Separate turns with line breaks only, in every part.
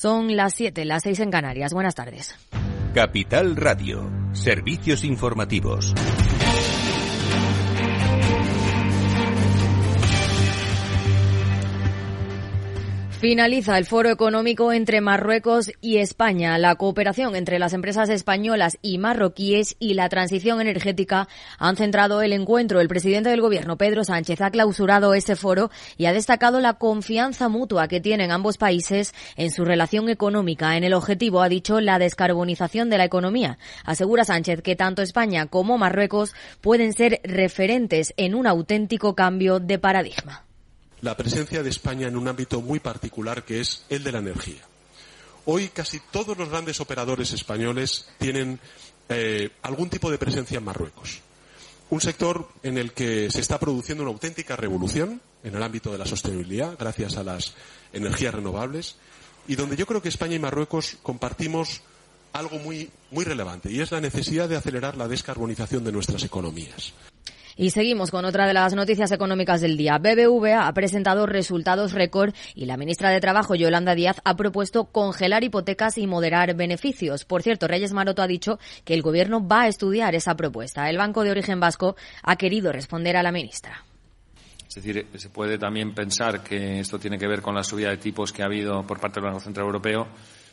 Son las 7, las 6 en Canarias. Buenas tardes.
Capital Radio, servicios informativos.
Finaliza el foro económico entre Marruecos y España. La cooperación entre las empresas españolas y marroquíes y la transición energética han centrado el encuentro. El presidente del gobierno, Pedro Sánchez, ha clausurado ese foro y ha destacado la confianza mutua que tienen ambos países en su relación económica. En el objetivo, ha dicho, la descarbonización de la economía. Asegura Sánchez que tanto España como Marruecos pueden ser referentes en un auténtico cambio de paradigma
la presencia de España en un ámbito muy particular que es el de la energía. Hoy casi todos los grandes operadores españoles tienen eh, algún tipo de presencia en Marruecos. Un sector en el que se está produciendo una auténtica revolución en el ámbito de la sostenibilidad gracias a las energías renovables y donde yo creo que España y Marruecos compartimos algo muy, muy relevante y es la necesidad de acelerar la descarbonización de nuestras economías.
Y seguimos con otra de las noticias económicas del día. BBVA ha presentado resultados récord y la ministra de Trabajo, Yolanda Díaz, ha propuesto congelar hipotecas y moderar beneficios. Por cierto, Reyes Maroto ha dicho que el Gobierno va a estudiar esa propuesta. El Banco de Origen Vasco ha querido responder a la ministra.
Es decir, se puede también pensar que esto tiene que ver con la subida de tipos que ha habido por parte del Banco Central Europeo.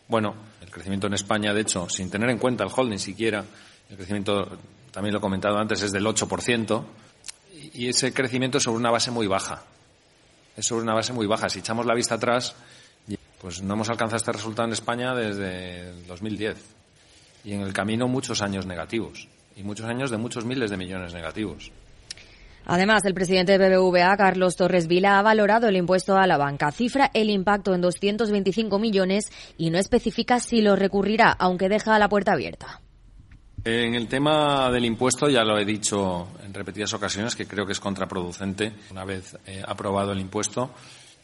Bueno, el crecimiento en España, de hecho, sin tener en cuenta el holding siquiera, el crecimiento también lo he comentado antes, es del 8%, y ese crecimiento es sobre una base muy baja. Es sobre una base muy baja. Si echamos la vista atrás, pues no hemos alcanzado este resultado en España desde el 2010. Y en el camino muchos años negativos. Y muchos años de muchos miles de millones negativos.
Además, el presidente de BBVA, Carlos Torres Vila, ha valorado el impuesto a la banca. Cifra el impacto en 225 millones y no especifica si lo recurrirá, aunque deja la puerta abierta.
En el tema del impuesto ya lo he dicho en repetidas ocasiones que creo que es contraproducente. Una vez eh, aprobado el impuesto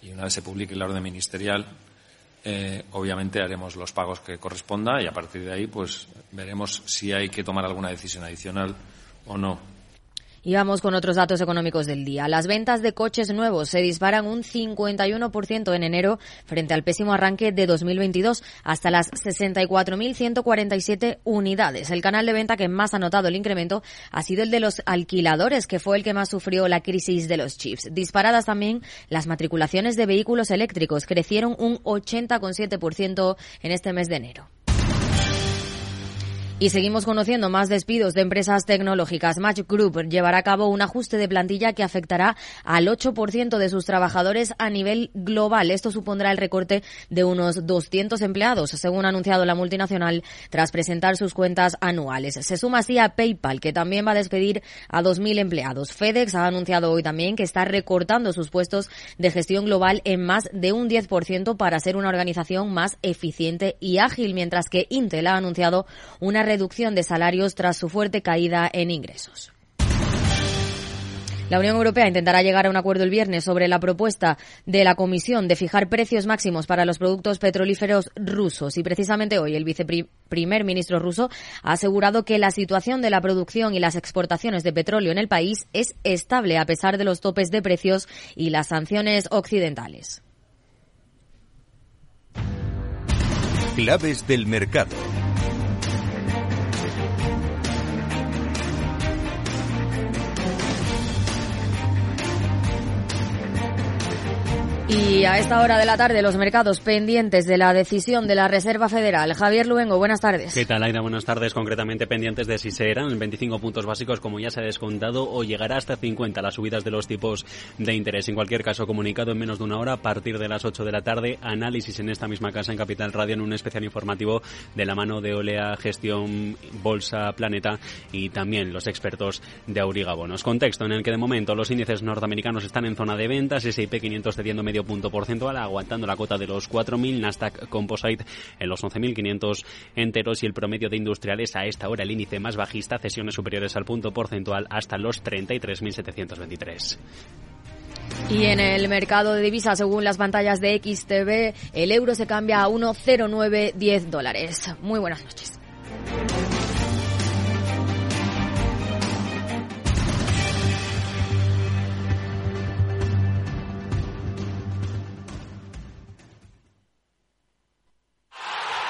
y una vez se publique la orden ministerial, eh, obviamente haremos los pagos que corresponda y a partir de ahí pues veremos si hay que tomar alguna decisión adicional o no.
Y vamos con otros datos económicos del día. Las ventas de coches nuevos se disparan un 51% en enero frente al pésimo arranque de 2022 hasta las 64.147 unidades. El canal de venta que más ha notado el incremento ha sido el de los alquiladores, que fue el que más sufrió la crisis de los chips. Disparadas también las matriculaciones de vehículos eléctricos. Crecieron un 80,7% en este mes de enero. Y seguimos conociendo más despidos de empresas tecnológicas. Match Group llevará a cabo un ajuste de plantilla que afectará al 8% de sus trabajadores a nivel global. Esto supondrá el recorte de unos 200 empleados, según ha anunciado la multinacional tras presentar sus cuentas anuales. Se suma así a PayPal, que también va a despedir a 2.000 empleados. FedEx ha anunciado hoy también que está recortando sus puestos de gestión global en más de un 10% para ser una organización más eficiente y ágil, mientras que Intel ha anunciado una reducción de salarios tras su fuerte caída en ingresos. La Unión Europea intentará llegar a un acuerdo el viernes sobre la propuesta de la Comisión de fijar precios máximos para los productos petrolíferos rusos. Y precisamente hoy el viceprimer ministro ruso ha asegurado que la situación de la producción y las exportaciones de petróleo en el país es estable a pesar de los topes de precios y las sanciones occidentales.
Claves del mercado.
Y a esta hora de la tarde, los mercados pendientes de la decisión de la Reserva Federal. Javier Luengo, buenas tardes.
¿Qué tal, Aida? Buenas tardes. Concretamente pendientes de si se eran 25 puntos básicos, como ya se ha descontado, o llegará hasta 50 las subidas de los tipos de interés. En cualquier caso, comunicado en menos de una hora, a partir de las 8 de la tarde, análisis en esta misma casa en Capital Radio en un especial informativo de la mano de Olea, Gestión, Bolsa, Planeta y también los expertos de Auriga Bonos. Contexto en el que de momento los índices norteamericanos están en zona de ventas, S&P 500 cediendo medio punto porcentual, aguantando la cota de los 4.000, Nasdaq Composite en los 11.500 enteros y el promedio de industriales a esta hora el índice más bajista, cesiones superiores al punto porcentual hasta los 33.723.
Y en el mercado de divisas, según las pantallas de XTV, el euro se cambia a 1,0910 dólares. Muy buenas noches.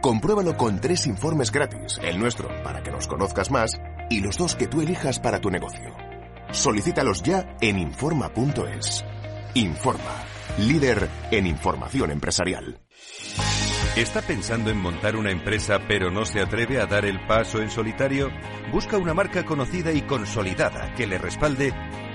Compruébalo con tres informes gratis, el nuestro para que nos conozcas más y los dos que tú elijas para tu negocio. Solicítalos ya en Informa.es. Informa, líder en información empresarial.
¿Está pensando en montar una empresa pero no se atreve a dar el paso en solitario? Busca una marca conocida y consolidada que le respalde.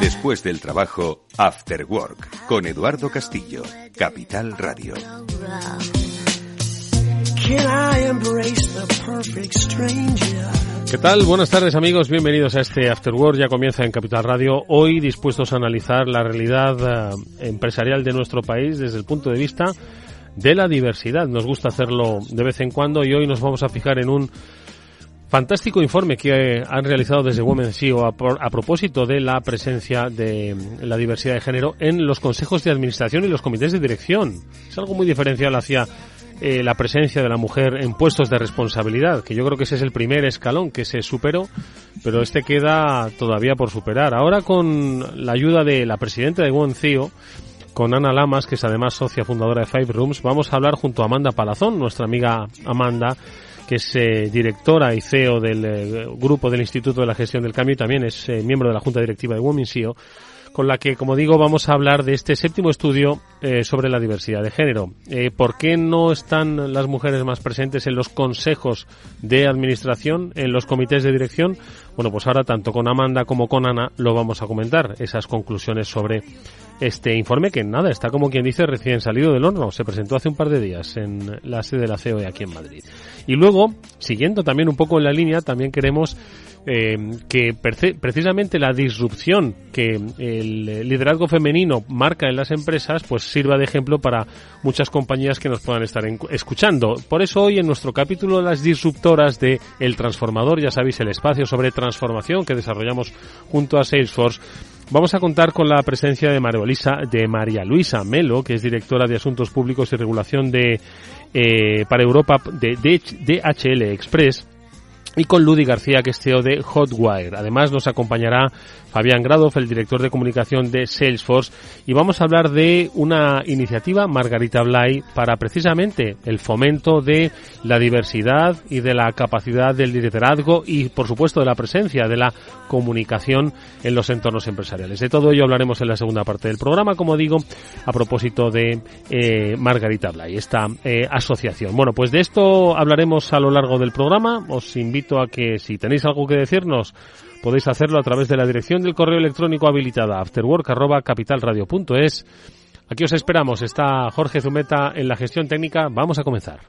Después del trabajo, After Work, con Eduardo Castillo, Capital Radio.
¿Qué tal? Buenas tardes amigos, bienvenidos a este After Work, ya comienza en Capital Radio, hoy dispuestos a analizar la realidad eh, empresarial de nuestro país desde el punto de vista de la diversidad. Nos gusta hacerlo de vez en cuando y hoy nos vamos a fijar en un Fantástico informe que han realizado desde Women CEO a, a, propósito de la presencia de la diversidad de género en los consejos de administración y los comités de dirección. Es algo muy diferencial hacia eh, la presencia de la mujer en puestos de responsabilidad, que yo creo que ese es el primer escalón que se superó, pero este queda todavía por superar. Ahora con la ayuda de la presidenta de Women CEO, con Ana Lamas, que es además socia fundadora de Five Rooms, vamos a hablar junto a Amanda Palazón, nuestra amiga Amanda, que es eh, directora y CEO del eh, grupo del Instituto de la Gestión del Cambio y también es eh, miembro de la Junta Directiva de Women CEO, con la que, como digo, vamos a hablar de este séptimo estudio sobre la diversidad de género. ¿Por qué no están las mujeres más presentes en los consejos de administración, en los comités de dirección? Bueno, pues ahora tanto con Amanda como con Ana lo vamos a comentar, esas conclusiones sobre este informe que nada, está como quien dice recién salido del horno. Se presentó hace un par de días en la sede de la COE aquí en Madrid. Y luego, siguiendo también un poco en la línea, también queremos eh, que precisamente la disrupción que el liderazgo femenino marca en las empresas, pues sirva de ejemplo para muchas compañías que nos puedan estar escuchando. Por eso hoy en nuestro capítulo de las disruptoras de El Transformador, ya sabéis, el espacio sobre transformación que desarrollamos junto a Salesforce, Vamos a contar con la presencia de María, Luisa, de María Luisa Melo, que es directora de Asuntos Públicos y Regulación de eh, para Europa de DHL Express y con Ludi García, que es CEO de Hotwire. Además nos acompañará Fabián Gradoff, el director de comunicación de Salesforce, y vamos a hablar de una iniciativa Margarita Blay para precisamente el fomento de la diversidad y de la capacidad del liderazgo y, por supuesto, de la presencia de la comunicación en los entornos empresariales. De todo ello hablaremos en la segunda parte del programa, como digo, a propósito de eh, Margarita Blay, esta eh, asociación. Bueno, pues de esto hablaremos a lo largo del programa. Os invito a que si tenéis algo que decirnos, podéis hacerlo a través de la dirección del correo electrónico habilitada afterwork.capitalradio.es. Aquí os esperamos. Está Jorge Zumeta en la gestión técnica. Vamos a comenzar.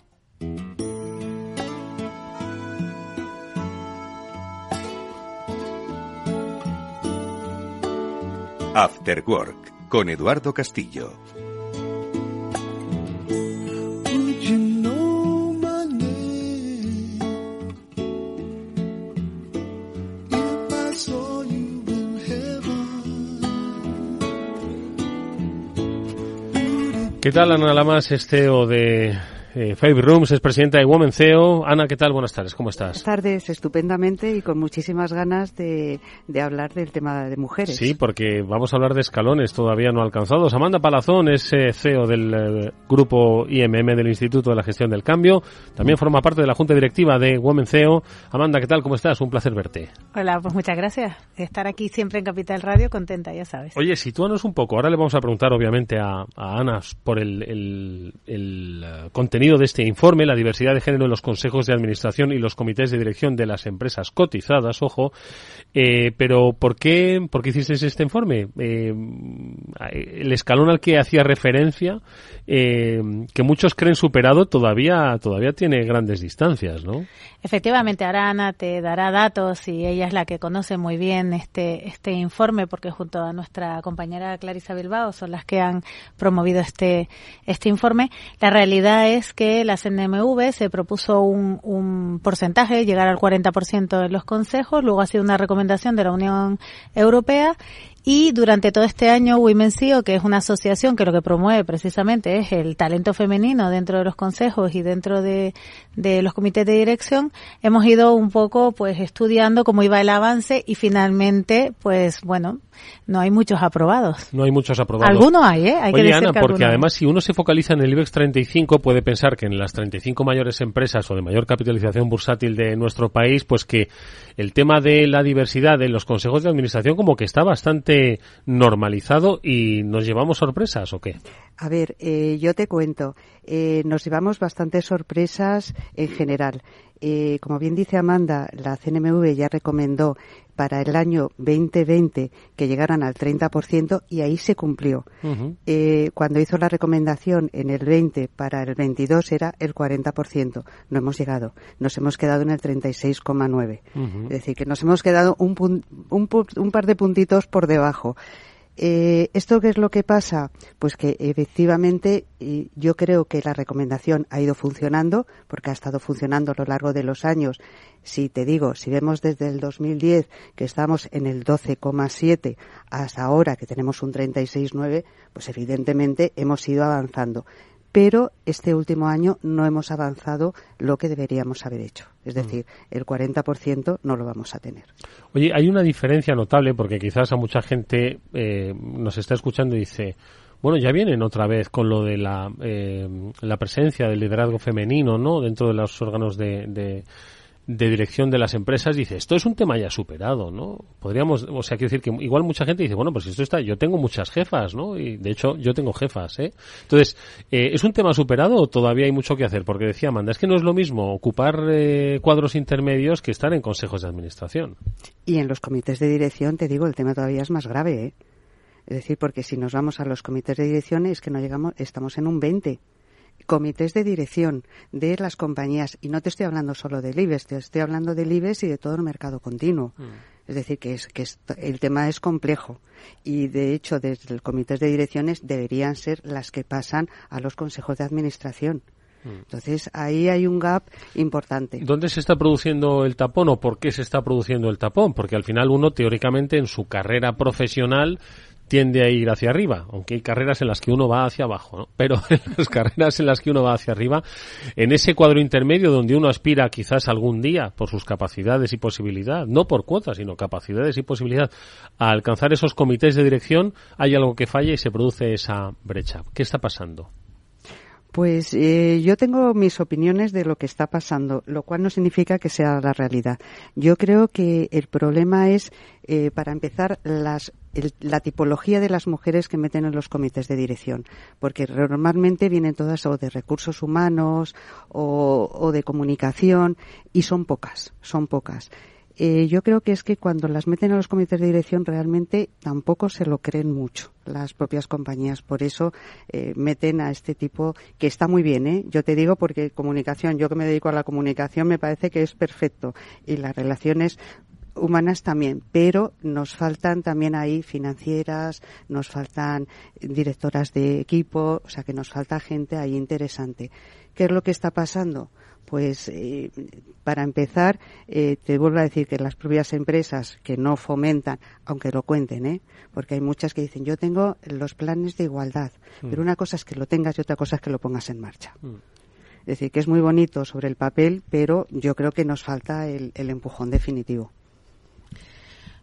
After Work con Eduardo Castillo.
¿Qué tal, Ana Lamas, este o de eh, Five Rooms, es presidenta de Women CEO. Ana, ¿qué tal? Buenas tardes, ¿cómo estás?
Buenas tardes, estupendamente y con muchísimas ganas de, de, hablar del tema de mujeres.
Sí, porque vamos a hablar de escalones todavía no alcanzados. Amanda Palazón es eh, CEO del eh, grupo IMM del Instituto de la Gestión del Cambio. También forma parte de la Junta Directiva de Women CEO. Amanda, ¿qué tal? ¿Cómo estás? Un placer verte.
Hola, pues muchas gracias. Estar aquí siempre en Capital Radio, contenta, ya sabes.
Oye, sitúanos un poco. Ahora le vamos a preguntar, obviamente, a, a Ana por el, el, el uh, de este informe, la diversidad de género en los consejos de administración y los comités de dirección de las empresas cotizadas, ojo, eh, pero ¿por qué, ¿por qué hiciste este informe? Eh, el escalón al que hacía referencia, eh, que muchos creen superado, todavía, todavía tiene grandes distancias, ¿no?
Efectivamente, ahora Ana te dará datos y ella es la que conoce muy bien este, este informe porque junto a nuestra compañera Clarisa Bilbao son las que han promovido este, este informe. La realidad es que la CNMV se propuso un, un porcentaje, llegar al 40% en los consejos, luego ha sido una recomendación de la Unión Europea y durante todo este año, Women CEO, que es una asociación que lo que promueve precisamente es el talento femenino dentro de los consejos y dentro de, de los comités de dirección, hemos ido un poco pues estudiando cómo iba el avance y finalmente, pues bueno, no hay muchos aprobados.
No hay muchos aprobados.
Algunos hay, ¿eh? Hay
Oye,
que
Ana,
que
porque además si uno se focaliza en el IBEX 35 puede pensar que en las 35 mayores empresas o de mayor capitalización bursátil de nuestro país, pues que el tema de la diversidad en los consejos de administración como que está bastante normalizado y nos llevamos sorpresas o qué?
A ver, eh, yo te cuento, eh, nos llevamos bastantes sorpresas en general. Eh, como bien dice Amanda, la CNMV ya recomendó para el año 2020 que llegaran al 30% y ahí se cumplió. Uh -huh. eh, cuando hizo la recomendación en el 20 para el 22 era el 40%. No hemos llegado. Nos hemos quedado en el 36,9. Uh -huh. Es decir, que nos hemos quedado un, un, un par de puntitos por debajo. Eh, ¿Esto qué es lo que pasa? Pues que efectivamente yo creo que la recomendación ha ido funcionando, porque ha estado funcionando a lo largo de los años. Si te digo, si vemos desde el 2010 que estamos en el 12,7 hasta ahora que tenemos un 36,9, pues evidentemente hemos ido avanzando pero este último año no hemos avanzado lo que deberíamos haber hecho. Es decir, el 40% no lo vamos a tener.
Oye, hay una diferencia notable porque quizás a mucha gente eh, nos está escuchando y dice, bueno, ya vienen otra vez con lo de la, eh, la presencia del liderazgo femenino, ¿no? Dentro de los órganos de, de de dirección de las empresas dice esto es un tema ya superado no podríamos o sea quiero decir que igual mucha gente dice bueno pues esto está yo tengo muchas jefas no y de hecho yo tengo jefas eh entonces eh, es un tema superado o todavía hay mucho que hacer porque decía Amanda es que no es lo mismo ocupar eh, cuadros intermedios que estar en consejos de administración
y en los comités de dirección te digo el tema todavía es más grave eh es decir porque si nos vamos a los comités de dirección es que no llegamos estamos en un 20 comités de dirección de las compañías, y no te estoy hablando solo del IBEX, te estoy hablando del IBEX y de todo el mercado continuo. Mm. Es decir, que, es, que es, el tema es complejo y, de hecho, desde el comité de direcciones deberían ser las que pasan a los consejos de administración. Entonces, ahí hay un gap importante.
¿Dónde se está produciendo el tapón o por qué se está produciendo el tapón? Porque al final uno, teóricamente, en su carrera profesional tiende a ir hacia arriba, aunque hay carreras en las que uno va hacia abajo, ¿no? Pero en las carreras en las que uno va hacia arriba, en ese cuadro intermedio donde uno aspira quizás algún día por sus capacidades y posibilidad, no por cuotas, sino capacidades y posibilidad, a alcanzar esos comités de dirección, hay algo que falla y se produce esa brecha. ¿Qué está pasando?
Pues eh, yo tengo mis opiniones de lo que está pasando, lo cual no significa que sea la realidad. Yo creo que el problema es, eh, para empezar, las, el, la tipología de las mujeres que meten en los comités de dirección, porque normalmente vienen todas o de recursos humanos o, o de comunicación y son pocas, son pocas eh, yo creo que es que cuando las meten a los comités de dirección realmente tampoco se lo creen mucho las propias compañías. Por eso eh, meten a este tipo, que está muy bien, ¿eh? Yo te digo porque comunicación, yo que me dedico a la comunicación, me parece que es perfecto. Y las relaciones humanas también, pero nos faltan también ahí financieras, nos faltan directoras de equipo, o sea que nos falta gente ahí interesante. ¿Qué es lo que está pasando? Pues eh, para empezar, eh, te vuelvo a decir que las propias empresas que no fomentan, aunque lo cuenten, ¿eh? porque hay muchas que dicen yo tengo los planes de igualdad,
Mm.
pero una cosa es que lo tengas y otra cosa es que lo pongas en marcha.
Mm.
Es decir, que es muy bonito sobre el papel, pero yo creo que nos falta el, el empujón definitivo.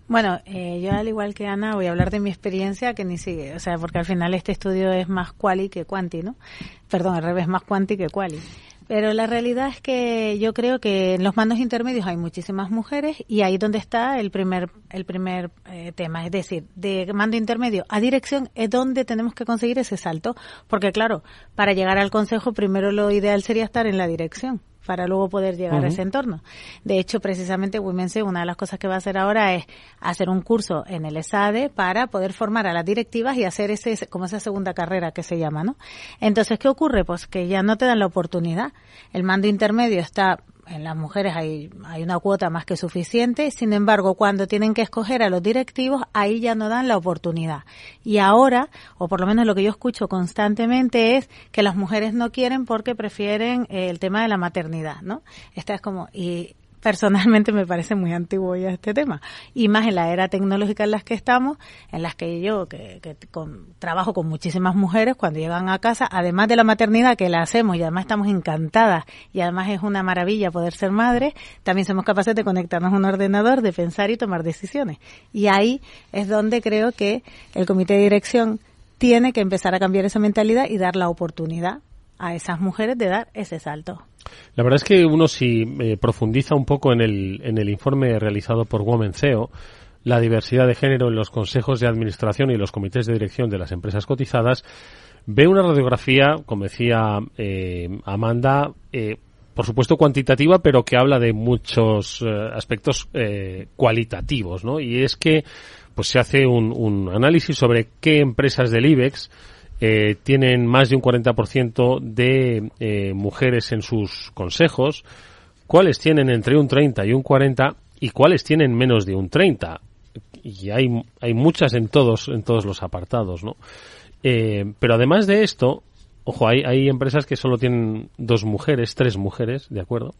Bueno, eh, yo al igual que Ana voy a hablar de mi experiencia que ni sigue, o sea, porque al final este estudio es más quali que quanti, ¿no? Perdón, al revés, más quanti que quali. Pero la realidad es que yo creo que en los mandos intermedios hay muchísimas mujeres y ahí donde está el primer el primer eh, tema, es decir, de mando intermedio a dirección es donde tenemos que conseguir ese salto, porque claro, para llegar al consejo primero lo ideal sería estar en la dirección para luego poder llegar a ese entorno. De hecho, precisamente Women's una de las cosas que va a hacer ahora es hacer un curso en el ESADE para poder formar a las directivas y hacer ese como esa segunda carrera que se llama, ¿no? Entonces, ¿qué ocurre? Pues que ya no te dan la oportunidad. El mando intermedio está en las mujeres hay, hay una cuota más que suficiente, sin embargo, cuando tienen que escoger a los directivos, ahí ya no dan la oportunidad. Y ahora, o por lo menos lo que yo escucho constantemente es que las mujeres no quieren porque prefieren eh, el tema de la maternidad, ¿no? Esta es como, y personalmente me parece muy antiguo ya este tema. Y más en la era tecnológica en las que estamos, en las que yo, que, que con- trabajo con muchísimas mujeres, cuando llegan a casa, además de la maternidad que la hacemos y además estamos encantadas y además es una maravilla poder ser madre, también somos capaces de conectarnos a un ordenador, de pensar y tomar decisiones. Y ahí es donde creo que el comité de dirección tiene que empezar a cambiar esa mentalidad y dar la oportunidad a esas mujeres de dar ese salto.
La verdad es que uno si eh, profundiza un poco en el, en el informe realizado por Women CEO, la diversidad de género en los consejos de administración y los comités de dirección de las empresas cotizadas, ve una radiografía, como decía eh, Amanda, eh, por supuesto cuantitativa, pero que habla de muchos eh, aspectos eh, cualitativos, ¿no? Y es que pues se hace un, un análisis sobre qué empresas del IBEX eh, tienen más de un 40% de eh, mujeres en sus consejos, cuáles tienen entre un 30 y un 40 y cuáles tienen menos de un 30. Y hay, hay muchas en todos, en todos los apartados, ¿no? Eh, pero además de esto, ojo, hay, hay empresas que solo tienen dos mujeres, tres mujeres, ¿de acuerdo?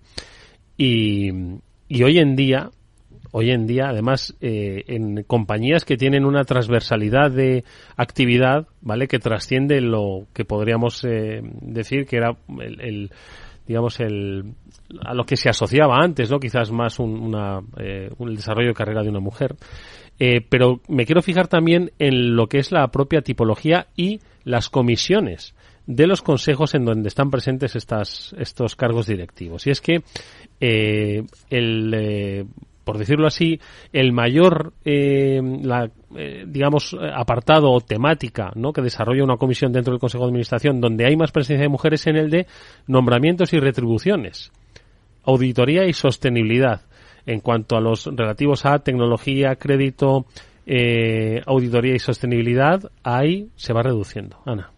Y, y hoy en día, hoy en día, además, eh, en compañías que tienen una transversalidad de actividad, ¿vale? Que trasciende lo que podríamos eh, decir que era el, el, digamos, el, a lo que se asociaba antes, ¿no? Quizás más un, una, eh, desarrollo de carrera de una mujer. Pero me quiero fijar también en lo que es la propia tipología y las comisiones de los consejos en donde están presentes estas, estos cargos directivos. Y es que el, por decirlo así, el mayor, eh, la, eh, digamos, apartado o temática que desarrolla una comisión dentro del Consejo de Administración donde hay más presencia de mujeres en el de nombramientos y retribuciones, auditoría y sostenibilidad. En cuanto a los relativos a tecnología, crédito, eh, auditoría y sostenibilidad, ahí se va reduciendo. Ana.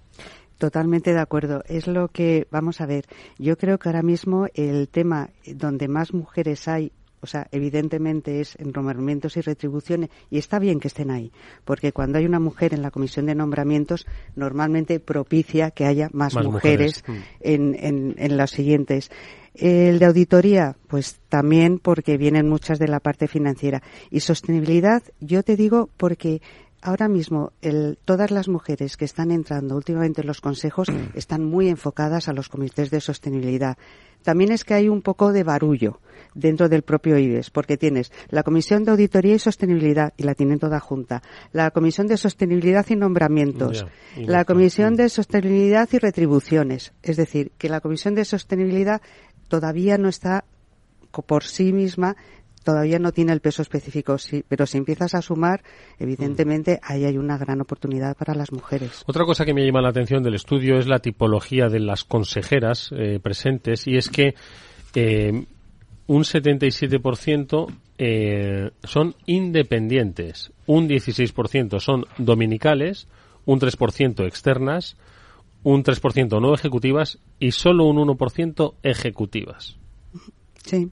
Totalmente de acuerdo. Es lo que, vamos a ver, yo creo que ahora mismo el tema donde más mujeres hay o sea, evidentemente es en nombramientos y retribuciones, y está bien que estén ahí, porque cuando hay una mujer en la comisión de nombramientos, normalmente propicia que haya más,
Más
mujeres,
mujeres.
En, en, en las siguientes. El de auditoría, pues también porque vienen muchas de la parte financiera. Y sostenibilidad, yo te digo porque ahora mismo el, todas las mujeres que están entrando últimamente en los consejos están muy enfocadas a los comités de sostenibilidad. También es que hay un poco de barullo dentro del propio IBES, porque tienes la Comisión de Auditoría y Sostenibilidad, y la tienen toda junta, la Comisión de Sostenibilidad y Nombramientos,
y
la. Comisión de Sostenibilidad y Retribuciones. Es decir, que la Comisión de Sostenibilidad todavía no está por sí misma todavía no tiene el peso específico, sí, pero si empiezas a sumar, evidentemente ahí hay una gran oportunidad para las mujeres.
Otra cosa que me llama la atención del estudio es la tipología de las consejeras eh, presentes y es que eh, un 77% eh, son independientes, un 16% son dominicales, un 3% externas, un 3% no ejecutivas y solo un 1% ejecutivas.
Sí.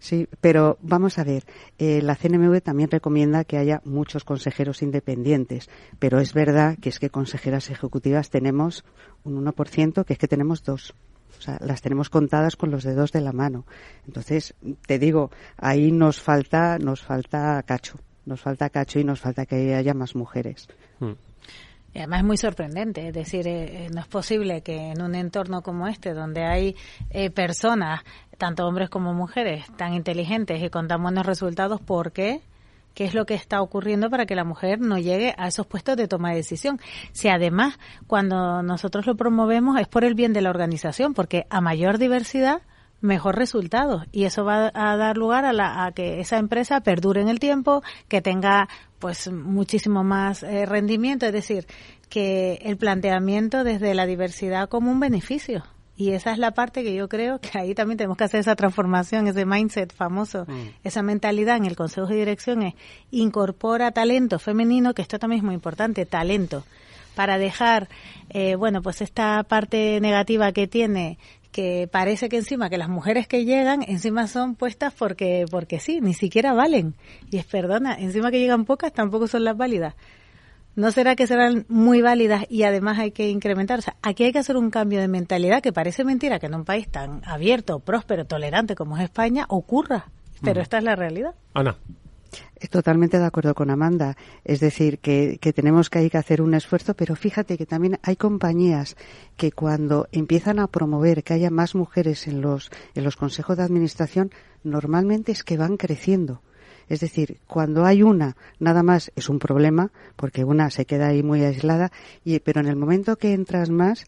Sí, pero vamos a ver, eh, la CNMV también recomienda que haya muchos consejeros independientes, pero es verdad que es que consejeras ejecutivas tenemos un 1%, que es que tenemos dos. O sea, las tenemos contadas con los dedos de la mano. Entonces, te digo, ahí nos falta, nos falta cacho. Nos falta cacho y nos falta que haya más mujeres.
Hmm. Y además es muy sorprendente, es decir, eh, eh, no es posible que en un entorno como este, donde hay eh, personas, tanto hombres como mujeres, tan inteligentes y con tan buenos resultados, ¿por qué? ¿Qué es lo que está ocurriendo para que la mujer no llegue a esos puestos de toma de decisión? Si además, cuando nosotros lo promovemos, es por el bien de la organización, porque a mayor diversidad, mejor resultado y eso va a dar lugar a, la, a que esa empresa perdure en el tiempo, que tenga pues muchísimo más eh, rendimiento, es decir, que el planteamiento desde la diversidad como un beneficio. Y esa es la parte que yo creo que ahí también tenemos que hacer esa transformación, ese mindset famoso, mm. esa mentalidad en el Consejo de Dirección es incorpora talento femenino, que esto también es muy importante, talento, para dejar, eh, bueno, pues esta parte negativa que tiene que parece que encima que las mujeres que llegan encima son puestas porque porque sí, ni siquiera valen. Y es perdona, encima que llegan pocas tampoco son las válidas. ¿No será que serán muy válidas y además hay que incrementar? O sea, aquí hay que hacer un cambio de mentalidad que parece mentira que en un país tan abierto, próspero, tolerante como es España ocurra. Pero esta es la realidad.
Ana.
Totalmente de acuerdo con Amanda. Es decir, que, tenemos que, hay que hacer un esfuerzo, pero fíjate que también hay compañías que cuando empiezan a promover que haya más mujeres en los, en los consejos de administración, normalmente es que van creciendo. Es decir, cuando hay una, nada más es un problema, porque una se queda ahí muy aislada, y, pero en el momento que entras más,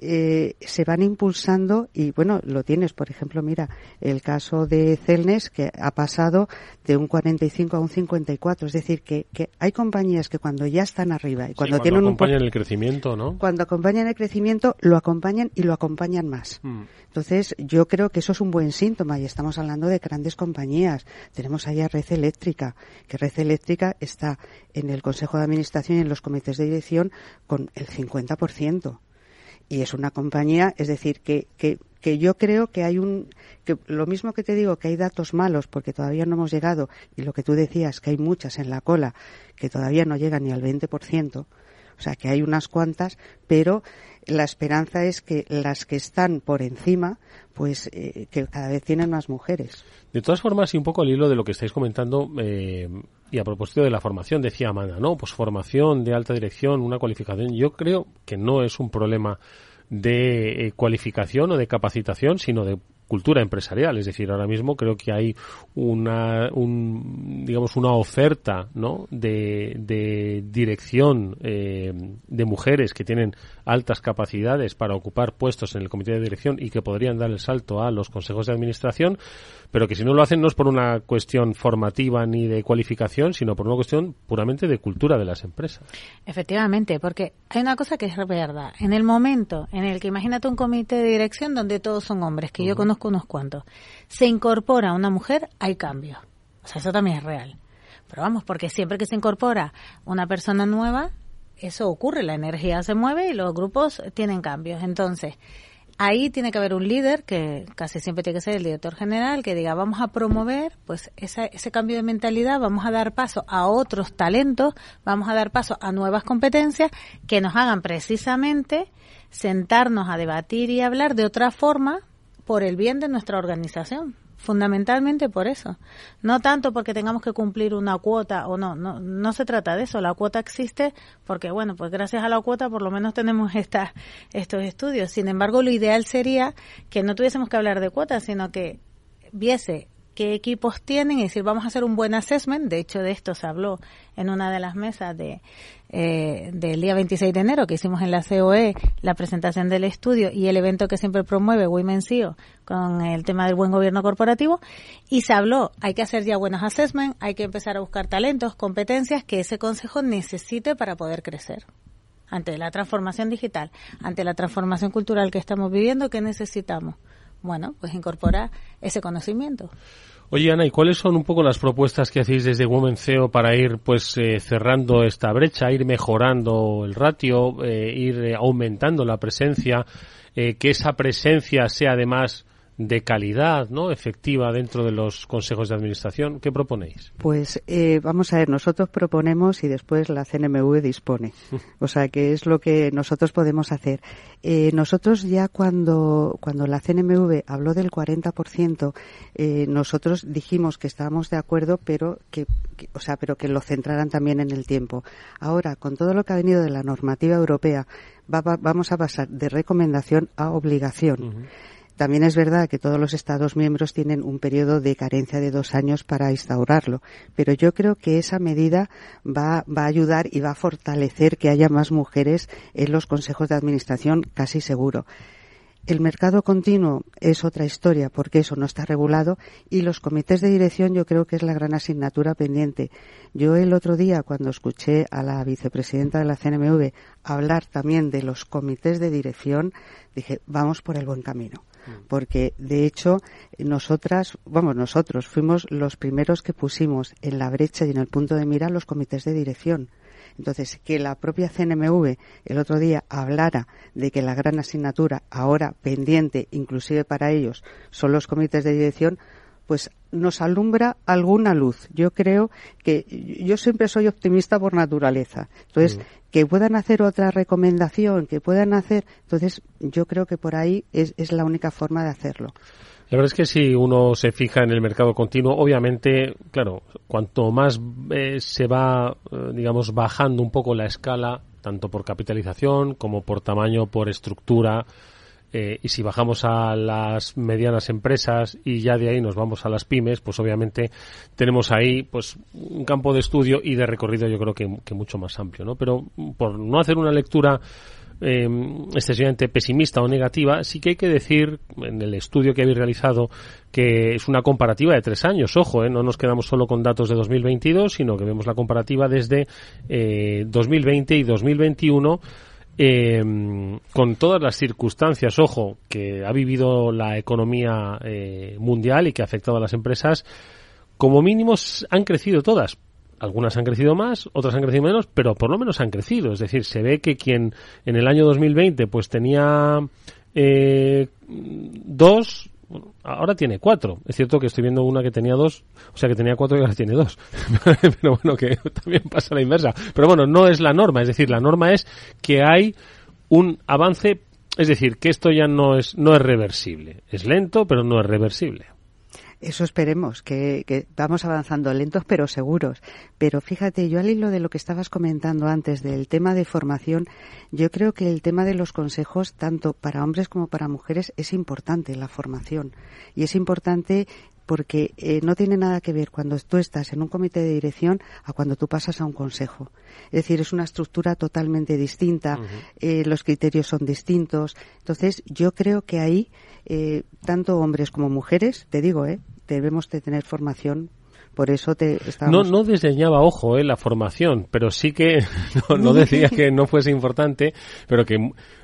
eh, se van impulsando y bueno, lo tienes, por ejemplo, mira, el caso de Celnes que ha pasado de un 45 a un 54, es decir, que, que hay compañías que cuando ya están arriba y cuando, tienen
acompañan el crecimiento, ¿no?
Cuando acompañan el crecimiento, lo acompañan y lo acompañan más. Mm. Entonces, yo creo que eso es un buen síntoma y estamos hablando de grandes compañías. Tenemos ahí a Red Eléctrica, que Red Eléctrica está en el Consejo de Administración y en los comités de dirección con el 50% y es una compañía, es decir, que, que, que yo creo que hay un, que lo mismo que te digo, que hay datos malos porque todavía no hemos llegado, y lo que tú decías, que hay muchas en la cola que todavía no llegan ni al 20%, o sea que hay unas cuantas, pero la esperanza es que las que están por encima, pues eh, que cada vez tienen más mujeres.
De todas formas, y un poco al hilo de lo que estáis comentando, eh, y a propósito de la formación, decía Amanda, ¿no? Pues formación de alta dirección, una cualificación. Yo creo que no es un problema de eh, cualificación o de capacitación, sino de cultura empresarial. Es decir, ahora mismo creo que hay una, un, digamos, una oferta, ¿no? De, dirección eh, de mujeres que tienen altas capacidades para ocupar puestos en el comité de dirección y que podrían dar el salto a los consejos de administración, pero que si no lo hacen no es por una cuestión formativa ni de cualificación, sino por una cuestión puramente de cultura de las empresas.
Efectivamente, porque hay una cosa que es verdad. En el momento en el que imagínate un comité de dirección donde todos son hombres, que yo conozco unos cuantos, se incorpora una mujer, hay cambio. O sea, eso también es real. Pero vamos, porque siempre que se incorpora una persona nueva, eso ocurre, la energía se mueve y los grupos tienen cambios. Entonces, ahí tiene que haber un líder, que casi siempre tiene que ser el director general, que diga, vamos a promover pues ese, ese cambio de mentalidad, vamos a dar paso a otros talentos, vamos a dar paso a nuevas competencias que nos hagan precisamente sentarnos a debatir y hablar de otra forma por el bien de nuestra organización fundamentalmente por eso. No tanto porque tengamos que cumplir una cuota o no, no, no se trata de eso. La cuota existe porque, bueno, pues gracias a la cuota por lo menos tenemos esta, estos estudios. Sin embargo, lo ideal sería que no tuviésemos que hablar de cuotas, sino que viese qué equipos tienen y decir, vamos a hacer un buen assessment. De hecho, de esto se habló en una de las mesas de, eh, del día 26 de enero que hicimos en la COE, la presentación del estudio y el evento que siempre promueve Women CEO con el tema del buen gobierno corporativo. Y se habló, hay que hacer ya buenos assessment, hay que empezar a buscar talentos, competencias que ese consejo necesite para poder crecer ante la transformación digital, ante la transformación cultural que estamos viviendo, ¿qué necesitamos? Bueno, pues incorpora ese conocimiento.
Oye, Ana, ¿y cuáles son un poco las propuestas que hacéis desde Women CEO para ir pues eh, cerrando esta brecha, ir mejorando el ratio, eh, ir eh, aumentando la presencia, que esa presencia sea además de calidad, ¿no? Efectiva dentro de los consejos de administración. ¿Qué proponéis?
Pues eh, vamos a ver, nosotros proponemos y después la CNMV dispone. O sea, que es lo que nosotros podemos hacer. Eh, nosotros ya cuando, cuando la CNMV habló del 40%, eh, nosotros dijimos que estábamos de acuerdo, pero que, o sea, pero que lo centraran también en el tiempo. Ahora, con todo lo que ha venido de la normativa europea, vamos a pasar de recomendación a obligación. También es verdad que todos los Estados miembros tienen un periodo de carencia de dos años para instaurarlo, pero yo creo que esa medida va, va a ayudar y va a fortalecer que haya más mujeres en los consejos de administración, casi seguro. El mercado continuo es otra historia porque eso no está regulado y los comités de dirección yo creo que es la gran asignatura pendiente. Yo el otro día cuando escuché a la vicepresidenta de la CNMV hablar también de los comités de dirección dije vamos por el buen camino. Porque de hecho nosotras, vamos, nosotros fuimos los primeros que pusimos en la brecha y en el punto de mira los comités de dirección. Entonces, que la propia CNMV el otro día hablara de que la gran asignatura ahora pendiente, inclusive para ellos, son los comités de dirección, pues nos alumbra alguna luz. Yo creo que yo siempre soy optimista por naturaleza. Entonces, que puedan hacer otra recomendación, que puedan hacer, entonces yo creo que por ahí es, es la única forma de hacerlo.
La verdad es que si uno se fija en el mercado continuo, obviamente, claro, cuanto más eh, se va, eh, digamos, bajando un poco la escala, tanto por capitalización como por tamaño, por estructura, eh, y si bajamos a las medianas empresas y ya de ahí nos vamos a las pymes, pues obviamente tenemos ahí pues un campo de estudio y de recorrido yo creo que, mucho más amplio, ¿no? Pero por no hacer una lectura eh, excesivamente pesimista o negativa, sí que hay que decir, en el estudio que habéis realizado, que es una comparativa de tres años. Ojo, eh, no nos quedamos solo con datos de 2022, sino que vemos la comparativa desde eh, 2020 y 2021. Eh, con todas las circunstancias, ojo, que ha vivido la economía eh, mundial y que ha afectado a las empresas, como mínimo han crecido todas, algunas han crecido más, otras han crecido menos, pero por lo menos han crecido. Es decir, se ve que quien en el año 2020 pues tenía eh, dos, ahora tiene cuatro. Es cierto que estoy viendo una que tenía dos, o sea que tenía cuatro y ahora tiene dos. pero bueno, que también pasa la inversa. Pero bueno, no es la norma. Es decir, la norma es que hay un avance, es decir, que esto ya no es, no es reversible. Es lento, pero no es reversible.
Eso esperemos, que, que, vamos avanzando lentos pero seguros. Pero fíjate, yo al hilo de lo que estabas comentando antes del tema de formación, yo creo que el tema de los consejos, tanto para hombres como para mujeres, es importante la formación. Y es importante porque eh, no tiene nada que ver cuando tú estás en un comité de dirección a cuando tú pasas a un consejo. Es decir, es una estructura totalmente distinta, eh, los criterios son distintos. Entonces, yo creo que ahí, eh, tanto hombres como mujeres, te digo, eh, debemos de tener formación por eso te
no no diseñaba ojo eh, la formación pero sí que no, decía que no fuese importante pero que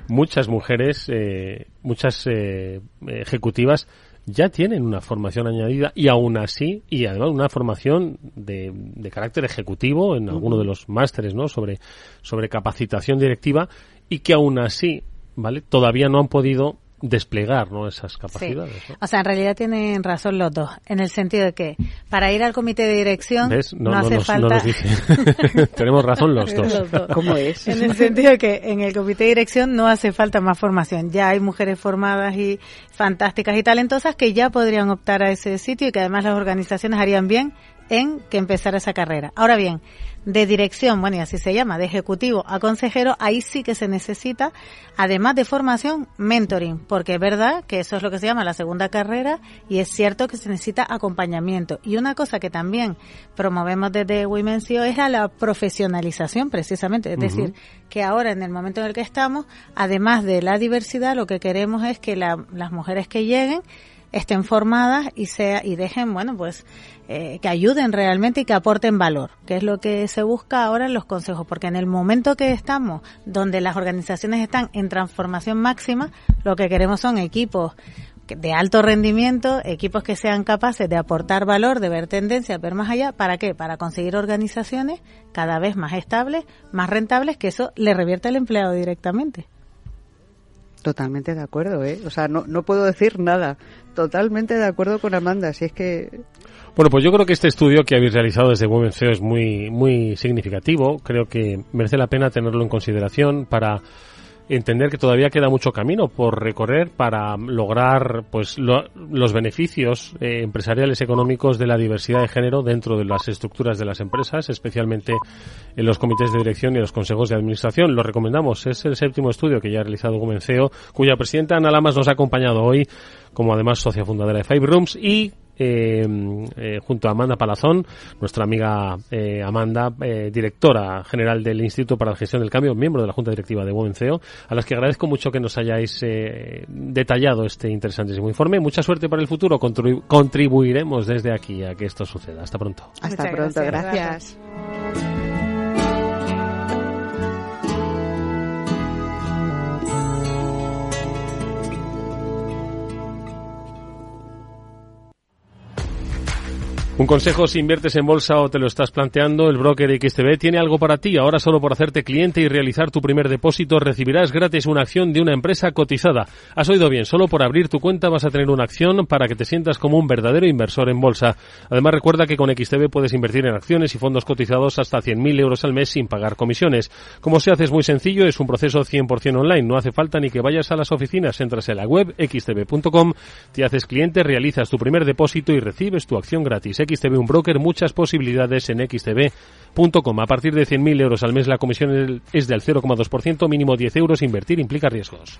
muchas mujeres eh, muchas eh, ejecutivas ya tienen una formación añadida y aún así, y además una formación de, de carácter ejecutivo en alguno de los másteres, ¿no? Sobre, sobre capacitación directiva y que aún así, ¿vale? Todavía no han podido desplegar ¿no? esas capacidades.
O sea, en realidad tienen razón los dos, en el sentido de que para ir al comité de dirección no, hace falta...
Tenemos razón los dos.
¿Cómo es?
En el sentido de que en el comité de dirección no hace falta más formación. Ya hay mujeres formadas y fantásticas y talentosas que ya podrían optar a ese sitio y que además las organizaciones harían bien en que empezara esa carrera. Ahora bien, de dirección, bueno, y así se llama, de ejecutivo a consejero, ahí sí que se necesita, además de formación, mentoring, porque es verdad que eso es lo que se llama la segunda carrera y es cierto que se necesita acompañamiento. Y una cosa que también promovemos desde Women's CEO es a la profesionalización, precisamente, es decir, que ahora en el momento en el que estamos, además de la diversidad, lo que queremos es que las mujeres que lleguen estén formadas y sea y dejen bueno pues eh, que ayuden realmente y que aporten valor que es lo que se busca ahora en los consejos porque en el momento que estamos donde las organizaciones están en transformación máxima lo que queremos son equipos de alto rendimiento, equipos que sean capaces de aportar valor, de ver tendencias, ver más allá, ¿para qué? Para conseguir organizaciones cada vez más estables, más rentables, que eso le revierte al empleado directamente.
Totalmente de acuerdo, ¿eh? O sea, no, no puedo decir nada. Totalmente de acuerdo con Amanda. Si es que
bueno, pues yo creo que este estudio que habéis realizado desde Women es muy, muy significativo. Creo que merece la pena tenerlo en consideración para entender que todavía queda mucho camino por recorrer para lograr pues los beneficios eh, empresariales económicos de la diversidad de género dentro de las estructuras de las empresas, especialmente en los comités de dirección y los consejos de administración. Lo recomendamos, es el séptimo estudio que ya ha realizado Women CEO, cuya presidenta Ana Lamas nos ha acompañado hoy como además socia fundadora de Five Rooms y eh, eh, junto a Amanda Palazón, nuestra amiga eh, Amanda, directora general del Instituto para la Gestión del Cambio, miembro de la Junta Directiva de Buen CEO, a las que agradezco mucho que nos hayáis detallado este interesantísimo informe. Mucha suerte para el futuro. contribuiremos desde aquí a que esto suceda. Hasta pronto.
Hasta pronto. gracias.
Un consejo si inviertes en bolsa o te lo estás planteando, el broker XTB tiene algo para ti. Ahora solo por hacerte cliente y realizar tu primer depósito recibirás gratis una acción de una empresa cotizada. Has oído bien, solo por abrir tu cuenta vas a tener una acción para que te sientas como un verdadero inversor en bolsa. Además recuerda que con XTB puedes invertir en acciones y fondos cotizados hasta 100.000 euros al mes sin pagar comisiones. Como se hace es muy sencillo, es un proceso 100% online. No hace falta ni que vayas a las oficinas, entras en la web xtb.com, te haces cliente, realizas tu primer depósito y recibes tu acción gratis. XTB un broker, muchas posibilidades en xtb.com. A partir de 100.000 euros al mes la comisión es del 0,2%, mínimo 10 euros. Invertir implica riesgos.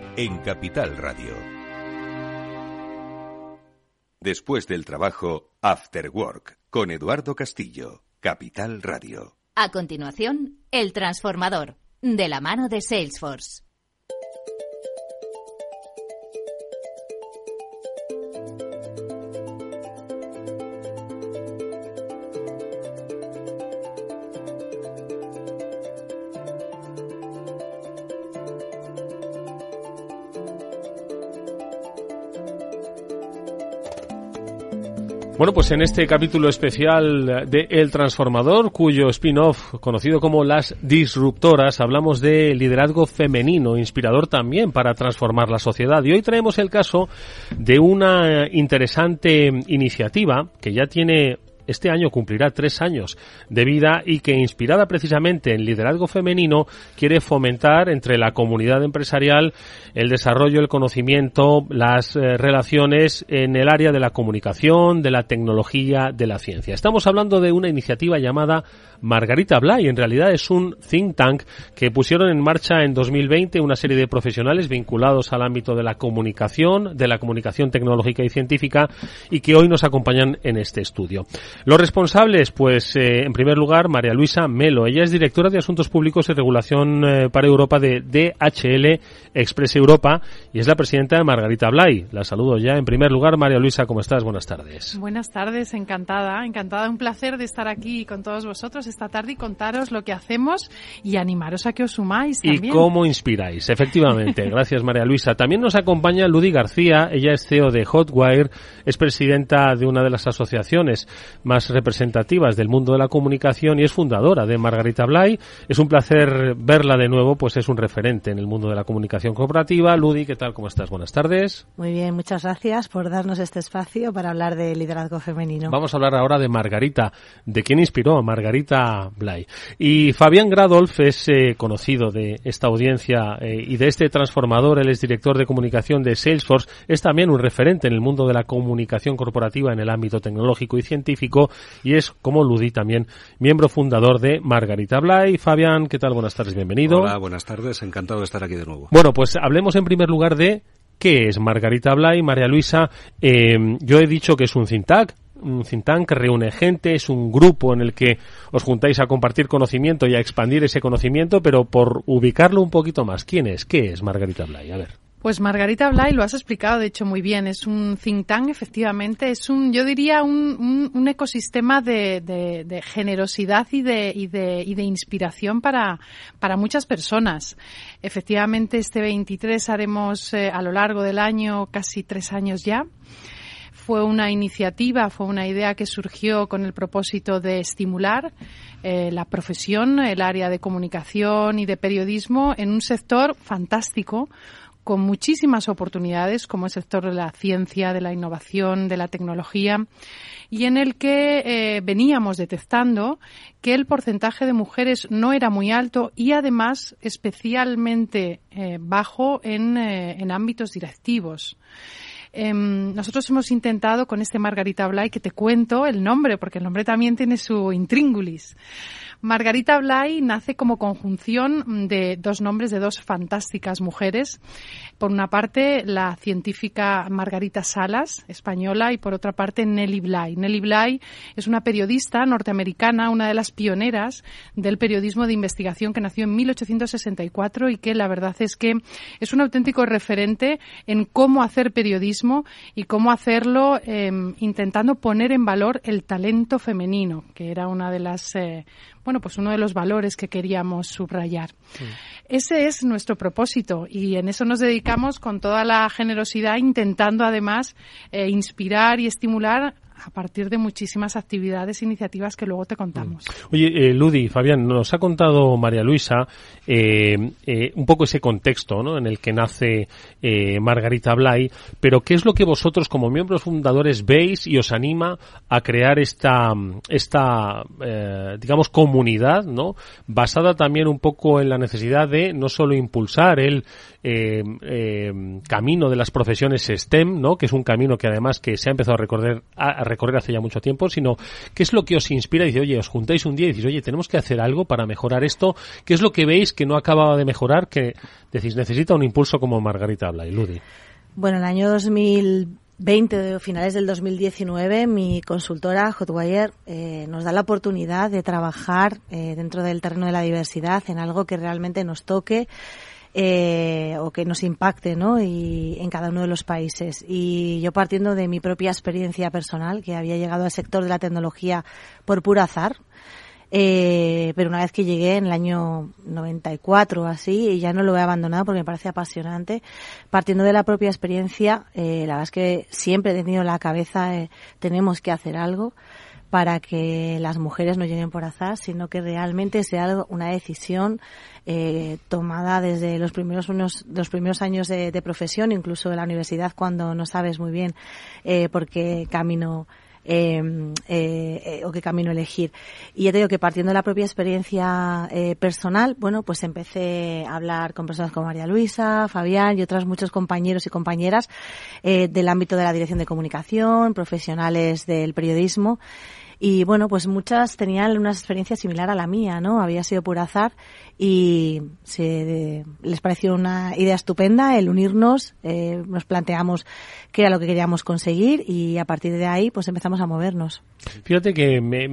en Capital Radio. Después del trabajo, After Work, con Eduardo Castillo, Capital Radio.
A continuación, El Transformador, de la mano de Salesforce.
Bueno, pues en este capítulo especial de El Transformador, cuyo spin-off, conocido como Las Disruptoras, hablamos de liderazgo femenino, inspirador también para transformar la sociedad. Y hoy traemos el caso de una interesante iniciativa que ya tiene este año cumplirá tres años de vida y que, inspirada precisamente en liderazgo femenino, quiere fomentar entre la comunidad empresarial el desarrollo, el conocimiento, las eh, relaciones en el área de la comunicación, de la tecnología, de la ciencia. Estamos hablando de una iniciativa llamada Margarita Blay. En realidad es un think tank que pusieron en marcha en 2020 una serie de profesionales vinculados al ámbito de la comunicación, de la comunicación tecnológica y científica y que hoy nos acompañan en este estudio. Los responsables, pues eh, en primer lugar, María Luisa Melo. Ella es directora de Asuntos Públicos y Regulación eh, para Europa de DHL Express Europa y es la presidenta de Margarita Blay. La saludo ya. En primer lugar, María Luisa, ¿cómo estás? Buenas tardes.
Buenas tardes, encantada, encantada. Un placer de estar aquí con todos vosotros esta tarde y contaros lo que hacemos y animaros a que os sumáis
también. Y cómo inspiráis, efectivamente. Gracias, María Luisa. También nos acompaña Ludi García. Ella es CEO de Hotwire, es presidenta de una de las asociaciones más representativas del mundo de la comunicación y es fundadora de Margarita Blay. Es un placer verla de nuevo, pues es un referente en el mundo de la comunicación cooperativa. Ludi, ¿qué tal? ¿Cómo estás? Buenas tardes.
Muy bien, muchas gracias por darnos este espacio para hablar de liderazgo femenino.
Vamos a hablar ahora de Margarita, de quién inspiró a Margarita Blay. Y Fabián Gradolf es eh, conocido de esta audiencia eh, y de este transformador. Él es director de comunicación de Salesforce. Es también un referente en el mundo de la comunicación corporativa en el ámbito tecnológico y científico y es, como Ludi, también miembro fundador de Margarita Blay. Fabián, ¿qué tal? Buenas tardes, bienvenido.
Hola, buenas tardes, encantado de estar aquí de nuevo.
Bueno, pues hablemos en primer lugar de qué es Margarita Blay, María Luisa. Eh, yo he dicho que es un think un think tank que reúne gente, es un grupo en el que os juntáis a compartir conocimiento y a expandir ese conocimiento, pero por ubicarlo un poquito más, ¿quién es? ¿Qué es Margarita Blay? A ver.
Pues Margarita Blay lo has explicado, de hecho, muy bien. Es un think tank, efectivamente. Es un, yo diría, un, un, ecosistema de, de, generosidad y de, y de, y de inspiración para, para muchas personas. Efectivamente, este 23 haremos eh, a lo largo del año casi tres años ya fue una iniciativa, fue una idea que surgió con el propósito de estimular eh, la profesión, el área de comunicación y de periodismo en un sector fantástico con muchísimas oportunidades, como el sector de la ciencia, de la innovación, de la tecnología, y en el que eh, veníamos detectando que el porcentaje de mujeres no era muy alto y además especialmente eh, bajo en, eh, en, ámbitos directivos. Em, nosotros hemos intentado con este Margarita Blay, que te cuento el nombre, porque el nombre también tiene su intríngulis. Margarita Blay nace como conjunción de dos nombres de dos fantásticas mujeres. Por una parte, la científica Margarita Salas, española, y por otra parte, Nelly Bly. Nelly Bly es una periodista norteamericana, una de las pioneras del periodismo de investigación que nació en 1864 y que la verdad es que es un auténtico referente en cómo hacer periodismo y cómo hacerlo em, intentando poner en valor el talento femenino, que era una de las eh, bueno, pues uno de los valores que queríamos subrayar. Ese es nuestro propósito y en eso nos dedicamos con toda la generosidad, intentando además eh, inspirar y estimular a partir de muchísimas actividades e iniciativas que luego te contamos.
Mm. Oye, eh, Ludi, Fabián, nos ha contado María Luisa eh, eh, un poco ese contexto ¿no? en el que nace Margarita Blay, pero ¿qué es lo que vosotros como miembros fundadores veis y os anima a crear esta, esta digamos, comunidad, ¿no? basada también un poco en la necesidad de no solo impulsar el camino de las profesiones STEM, ¿no? que es un camino que además que se ha empezado a recorrer, recorrer hace ya mucho tiempo, sino qué es lo que os inspira y dice, oye, os juntáis un día y decís, oye, tenemos que hacer algo para mejorar esto, qué es lo que veis que no acaba de mejorar, que decís, necesita un impulso como Margarita habla y Ludi.
Bueno, el año 2020, finales del 2019, mi consultora Hotwire eh, nos da la oportunidad de trabajar eh, dentro del terreno de la diversidad en algo que realmente nos toque eh, o que nos impacte ¿no? y en cada uno de los países. Y yo partiendo de mi propia experiencia personal, que había llegado al sector de la tecnología por puro azar, eh, pero una vez que llegué en el año 94 o así, y ya no lo he abandonado porque me parece apasionante, partiendo de la propia experiencia, eh, la verdad es que siempre he tenido en la cabeza, eh, tenemos que hacer algo para que las mujeres no lleguen por azar, sino que realmente sea una decisión eh, tomada desde los primeros unos los primeros años de, profesión, incluso de la universidad, cuando no sabes muy bien eh, por qué camino em, eh, o qué camino elegir. Y ya te digo que partiendo de la propia experiencia eh, personal, bueno, pues empecé a hablar con personas como María Luisa, Fabián y otros muchos compañeros y compañeras eh, del ámbito de la dirección de comunicación, profesionales del periodismo Y bueno, pues muchas tenían una experiencia similar a la mía, ¿no? Había sido por azar y se, les pareció una idea estupenda el unirnos, eh, nos planteamos qué era lo que queríamos conseguir y a partir de ahí pues empezamos a movernos.
Fíjate que me,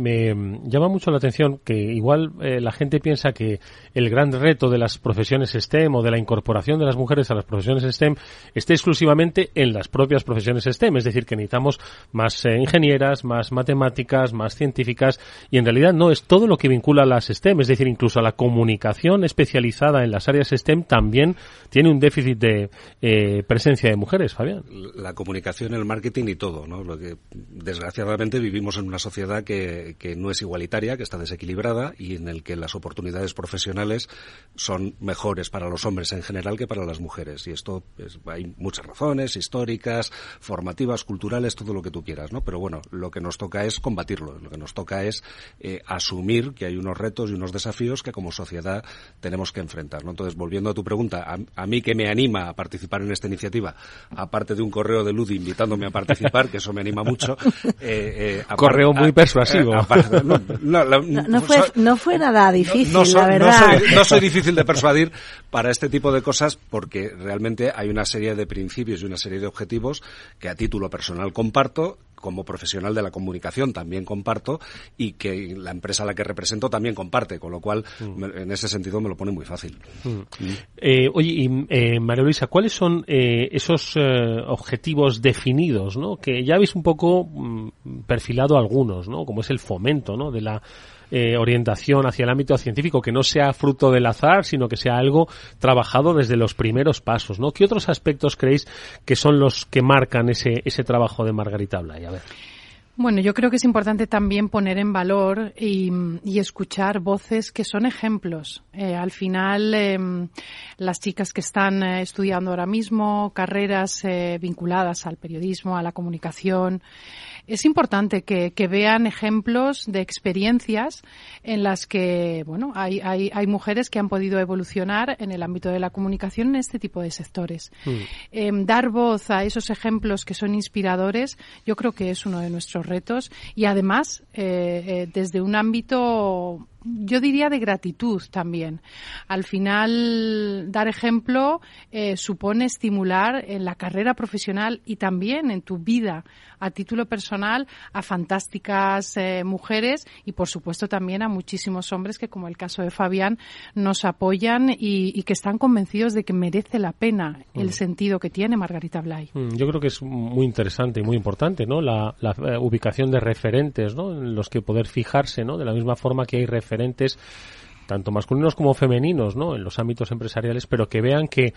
llama mucho la atención que igual eh, la gente piensa que el gran reto de las profesiones STEM o de la incorporación de las mujeres a las profesiones STEM esté exclusivamente en las propias profesiones STEM, es decir, que necesitamos más eh, ingenieras, más matemáticas, más científicas y en realidad no es todo lo que vincula a las STEM, es decir, incluso a la comunicación especializada en las áreas STEM también tiene un déficit de eh, presencia de mujeres, Fabián.
La comunicación, el marketing y todo, ¿no? Lo que desgraciadamente vivimos en una sociedad que, que no es igualitaria, que está desequilibrada y en el que las oportunidades profesionales son mejores para los hombres en general que para las mujeres. Y esto pues, hay muchas razones históricas, formativas, culturales, todo lo que tú quieras, ¿no? Pero bueno, lo que nos toca es combatirlo. Lo que nos toca es eh, asumir que hay unos retos y unos desafíos que como sociedad tenemos que enfrentar. ¿no? Entonces, volviendo a tu pregunta, a, mí que me anima a participar en esta iniciativa, aparte de un correo de Ludi invitándome a participar, que eso me anima mucho.
Eh, eh correo muy persuasivo.
no, fue, no fue nada difícil, la
verdad. no soy difícil de persuadir para este tipo de cosas porque realmente hay una serie de principios y una serie de objetivos que a título personal comparto como profesional de la comunicación también comparto y que la empresa a la que represento también comparte, con lo cual mm. en ese sentido me lo pone muy fácil.
Mm. Eh, oye, y, eh, María Luisa, ¿cuáles son eh, esos eh, objetivos definidos, ¿no? que ya habéis un poco mm, perfilado algunos, ¿no? como es el fomento ¿no? de la eh, orientación hacia el ámbito científico, que no sea fruto del azar, sino que sea algo trabajado desde los primeros pasos, ¿no? ¿Qué otros aspectos creéis que son los que marcan ese, ese trabajo de Margarita Blay? A ver.
Bueno, yo creo que es importante también poner en valor y, escuchar voces que son ejemplos. Eh, al final, em, las chicas que están eh, estudiando ahora mismo carreras vinculadas al periodismo, a la comunicación, es importante que, vean ejemplos de experiencias en las que, bueno, hay, hay, hay, mujeres que han podido evolucionar en el ámbito de la comunicación en este tipo de sectores. Mm. Em, dar voz a esos ejemplos que son inspiradores, yo creo que es uno de nuestros retos y además, eh, eh, desde un ámbito yo diría de gratitud también. Al final, dar ejemplo eh, supone estimular en la carrera profesional y también en tu vida a título personal a fantásticas eh, mujeres y, por supuesto, también a muchísimos hombres que, como el caso de Fabián, nos apoyan y, que están convencidos de que merece la pena el mm. sentido que tiene Margarita Blay.
Mm, yo creo que es muy interesante y muy importante, ¿no? La, eh, ubicación de referentes, ¿no? En los que poder fijarse, ¿no? De la misma forma que hay referentes tanto masculinos como femeninos, ¿no? En los ámbitos empresariales, pero que vean que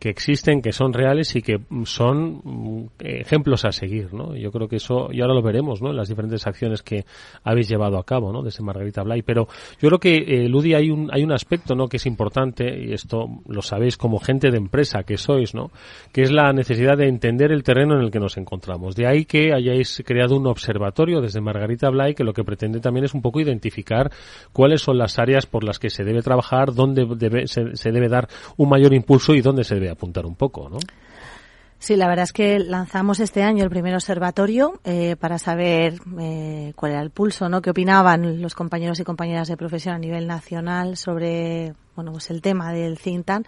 que existen, que son reales y que son mm, ejemplos a seguir, ¿no? Yo creo que eso, y ahora lo veremos, ¿no? En las diferentes acciones que habéis llevado a cabo, ¿no? Desde Margarita Blay. Pero yo creo que, eh, Ludi, hay un, hay un aspecto, ¿no? Que es importante, y esto lo sabéis como gente de empresa que sois, ¿no? Que es la necesidad de entender el terreno en el que nos encontramos. De ahí que hayáis creado un observatorio desde Margarita Blay que lo que pretende también es un poco identificar cuáles son las áreas por las que se debe trabajar, dónde debe, se, se debe dar un mayor impulso y dónde se debe apuntar un poco, ¿no?
Sí, la verdad es que lanzamos este año el primer observatorio eh, para saber eh, cuál era el pulso, ¿no? Qué opinaban los compañeros y compañeras de profesión a nivel nacional sobre, bueno, pues el tema del think tank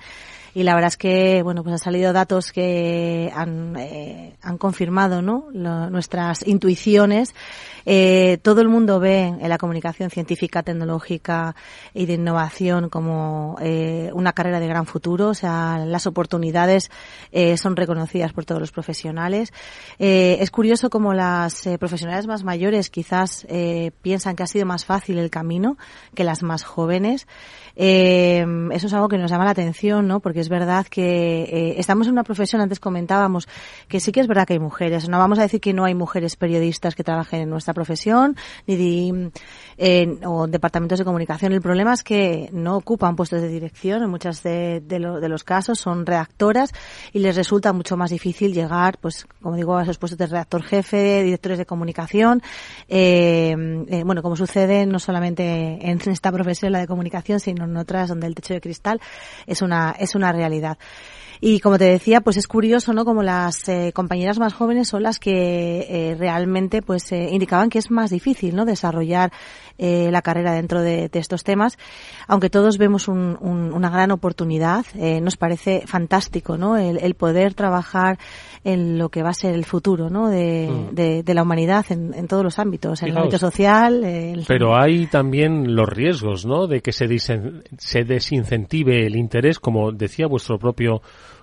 y la verdad es que bueno pues han salido datos que han, eh, han confirmado ¿no? nuestras intuiciones. Eh, todo el mundo ve en la comunicación científica tecnológica y de innovación como eh, una carrera de gran futuro. O sea las oportunidades eh, son reconocidas por todos los profesionales. Eh, es curioso como las eh, profesionales más mayores quizás piensan que ha sido más fácil el camino que las más jóvenes. Eso es algo que nos llama la atención no porque es verdad que eh, estamos en una profesión, antes comentábamos, que sí que es verdad que hay mujeres. No vamos a decir que no hay mujeres periodistas que trabajen en nuestra profesión, ni en, o departamentos de comunicación. El problema es que no ocupan puestos de dirección en muchos de, los casos, son redactoras y les resulta mucho más difícil llegar, pues, como digo, a esos puestos de redactor jefe, directores de comunicación. Eh, eh, bueno, como sucede no solamente en esta profesión, la de comunicación, sino en otras donde del techo de cristal, es una, es una realidad. Y como te decía, pues es curioso, ¿no? Como las eh, compañeras más jóvenes son las que eh, realmente pues eh, indicaban que es más difícil, ¿no? Desarrollar la carrera dentro de, estos temas, aunque todos vemos una gran oportunidad, nos parece fantástico, ¿no? El, poder trabajar en lo que va a ser el futuro, ¿no? De, mm. la humanidad en, todos los ámbitos, en el ámbito social.
Pero hay también los riesgos, ¿no? De que se, se desincentive el interés, como decía vuestro propio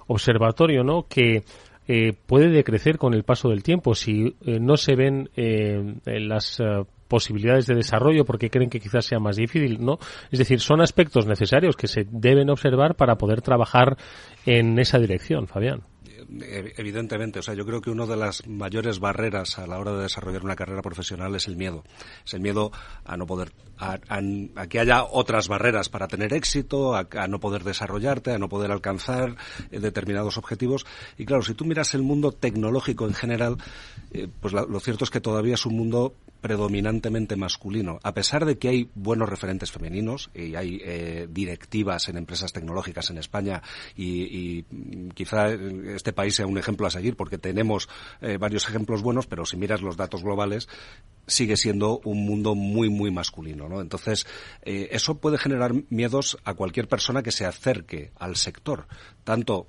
observatorio, ¿no? Que eh, puede decrecer con el paso del tiempo si eh, no se ven eh, las posibilidades de desarrollo porque creen que quizás sea más difícil, ¿no? Es decir, son aspectos necesarios que se deben observar para poder trabajar en esa dirección, Fabián.
Evidentemente, o sea, yo creo que una de las mayores barreras a la hora de desarrollar una carrera profesional es el miedo. Es el miedo a no poder, a, que haya otras barreras para tener éxito, a, no poder desarrollarte, a no poder alcanzar eh, determinados objetivos. Y claro, si tú miras el mundo tecnológico en general, eh, pues lo cierto es que todavía es un mundo predominantemente masculino, a pesar de que hay buenos referentes femeninos y hay eh, directivas en empresas tecnológicas en España y, quizá este país sea un ejemplo a seguir porque tenemos eh, varios ejemplos buenos, pero si miras los datos globales sigue siendo un mundo muy muy masculino, ¿no? Entonces eh, eso puede generar miedos a cualquier persona que se acerque al sector, tanto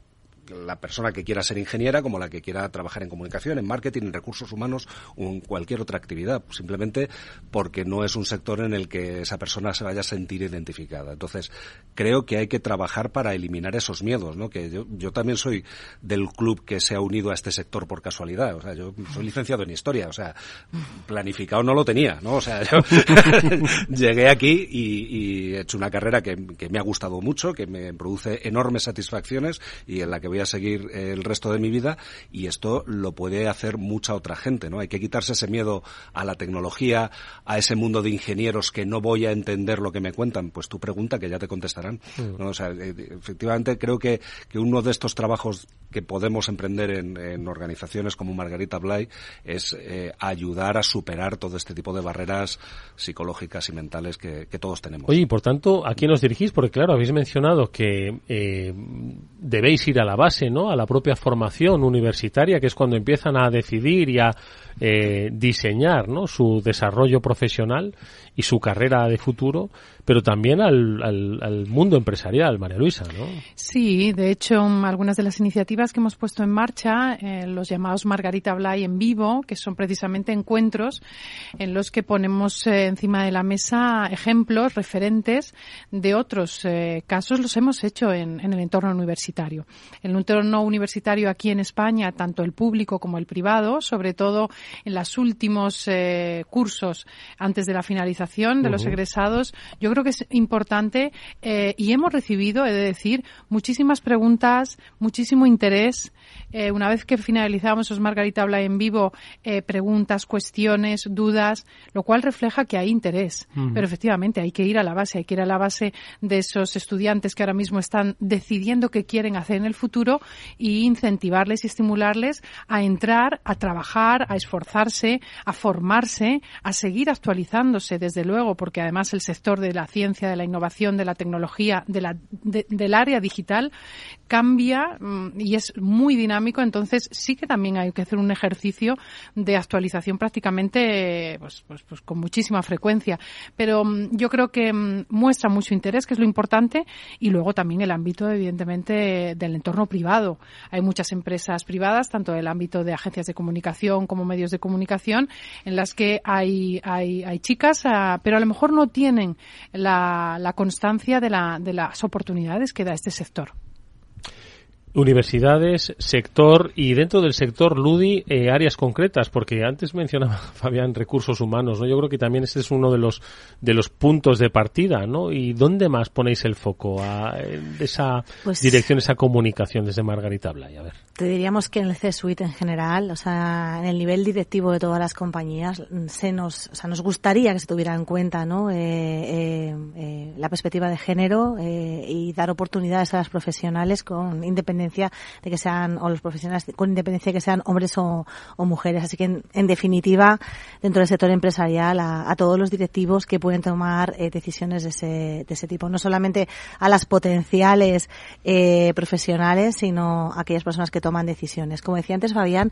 la persona que quiera ser ingeniera como la que quiera trabajar en comunicación, en marketing, en recursos humanos o en cualquier otra actividad, simplemente porque no es un sector en el que esa persona se vaya a sentir identificada. Entonces, creo que hay que trabajar para eliminar esos miedos, ¿no? Que yo, yo también soy del club que se ha unido a este sector por casualidad, o sea, yo soy licenciado en historia, o sea, planificado no lo tenía, ¿no? O sea, yo llegué aquí y, he hecho una carrera que, que me ha gustado mucho, que me produce enormes satisfacciones y en la que voy a seguir el resto de mi vida y esto lo puede hacer mucha otra gente, ¿no? Hay que quitarse ese miedo a la tecnología, a ese mundo de ingenieros que no voy a entender lo que me cuentan, pues tu pregunta que ya te contestarán. Mm. O sea, eh, efectivamente creo que, que, uno de estos trabajos que podemos emprender en, organizaciones como Margarita Blay es eh, ayudar a superar todo este tipo de barreras psicológicas y mentales que, todos tenemos.
Oye, y por tanto, ¿a quién os dirigís? Porque claro, habéis mencionado que eh, debéis ir a la base ¿no? A la propia formación universitaria, que es cuando empiezan a decidir y a eh, diseñar, ¿no? Su desarrollo profesional su carrera de futuro, pero también al, al, mundo empresarial, María Luisa, ¿no?
Sí, de hecho, algunas de las iniciativas que hemos puesto en marcha, eh, los llamados Margarita Blay en vivo, que son precisamente encuentros en los que ponemos eh, encima de la mesa ejemplos, referentes de otros eh, casos, los hemos hecho en, en, el entorno universitario. En el entorno universitario aquí en España, tanto el público como el privado, sobre todo en los últimos cursos antes de la finalización de los egresados, yo creo que es importante eh, y hemos recibido, he de decir, muchísimas preguntas, muchísimo interés eh, una vez que finalizamos esos Margarita habla en vivo, eh, preguntas, cuestiones, dudas, lo cual refleja que hay interés. Pero efectivamente hay que ir a la base, hay que ir a la base de esos estudiantes que ahora mismo están decidiendo qué quieren hacer en el futuro y incentivarles y estimularles a entrar, a trabajar, a esforzarse, a formarse, a seguir actualizándose, desde luego, porque además el sector de la ciencia, de la innovación, de la tecnología, de la, del área digital cambia mm, y es muy dinámico, entonces sí que también hay que hacer un ejercicio de actualización prácticamente pues, pues, pues con muchísima frecuencia. Pero mm, yo creo que mm, muestra mucho interés, que es lo importante, y luego también el ámbito, evidentemente, del entorno privado. Hay muchas empresas privadas, tanto del ámbito de agencias de comunicación como medios de comunicación, en las que hay, hay, hay chicas, ah, pero a lo mejor no tienen la, la constancia de, la, de las oportunidades que da este sector
universidades, sector y dentro del sector Ludi eh, áreas concretas, porque antes mencionaba Fabián recursos humanos, ¿no? Yo creo que también este es uno de los de los puntos de partida, ¿no? ¿Y dónde más ponéis el foco a esa pues dirección, esa comunicación desde Margarita Blay? A ver.
Te diríamos que en el C-Suite en general, o sea, en el nivel directivo de todas las compañías, se nos, o sea, nos gustaría que se tuviera en cuenta, ¿no? Eh, eh, la perspectiva de género y dar oportunidades a las profesionales con independencia de que sean, o los profesionales con independencia de que sean hombres o, mujeres. Así que, en, definitiva, dentro del sector empresarial, a, todos los directivos que pueden tomar eh, decisiones de ese, de ese tipo. No solamente a las potenciales eh, profesionales, sino a aquellas personas que toman decisiones. Como decía antes Fabián,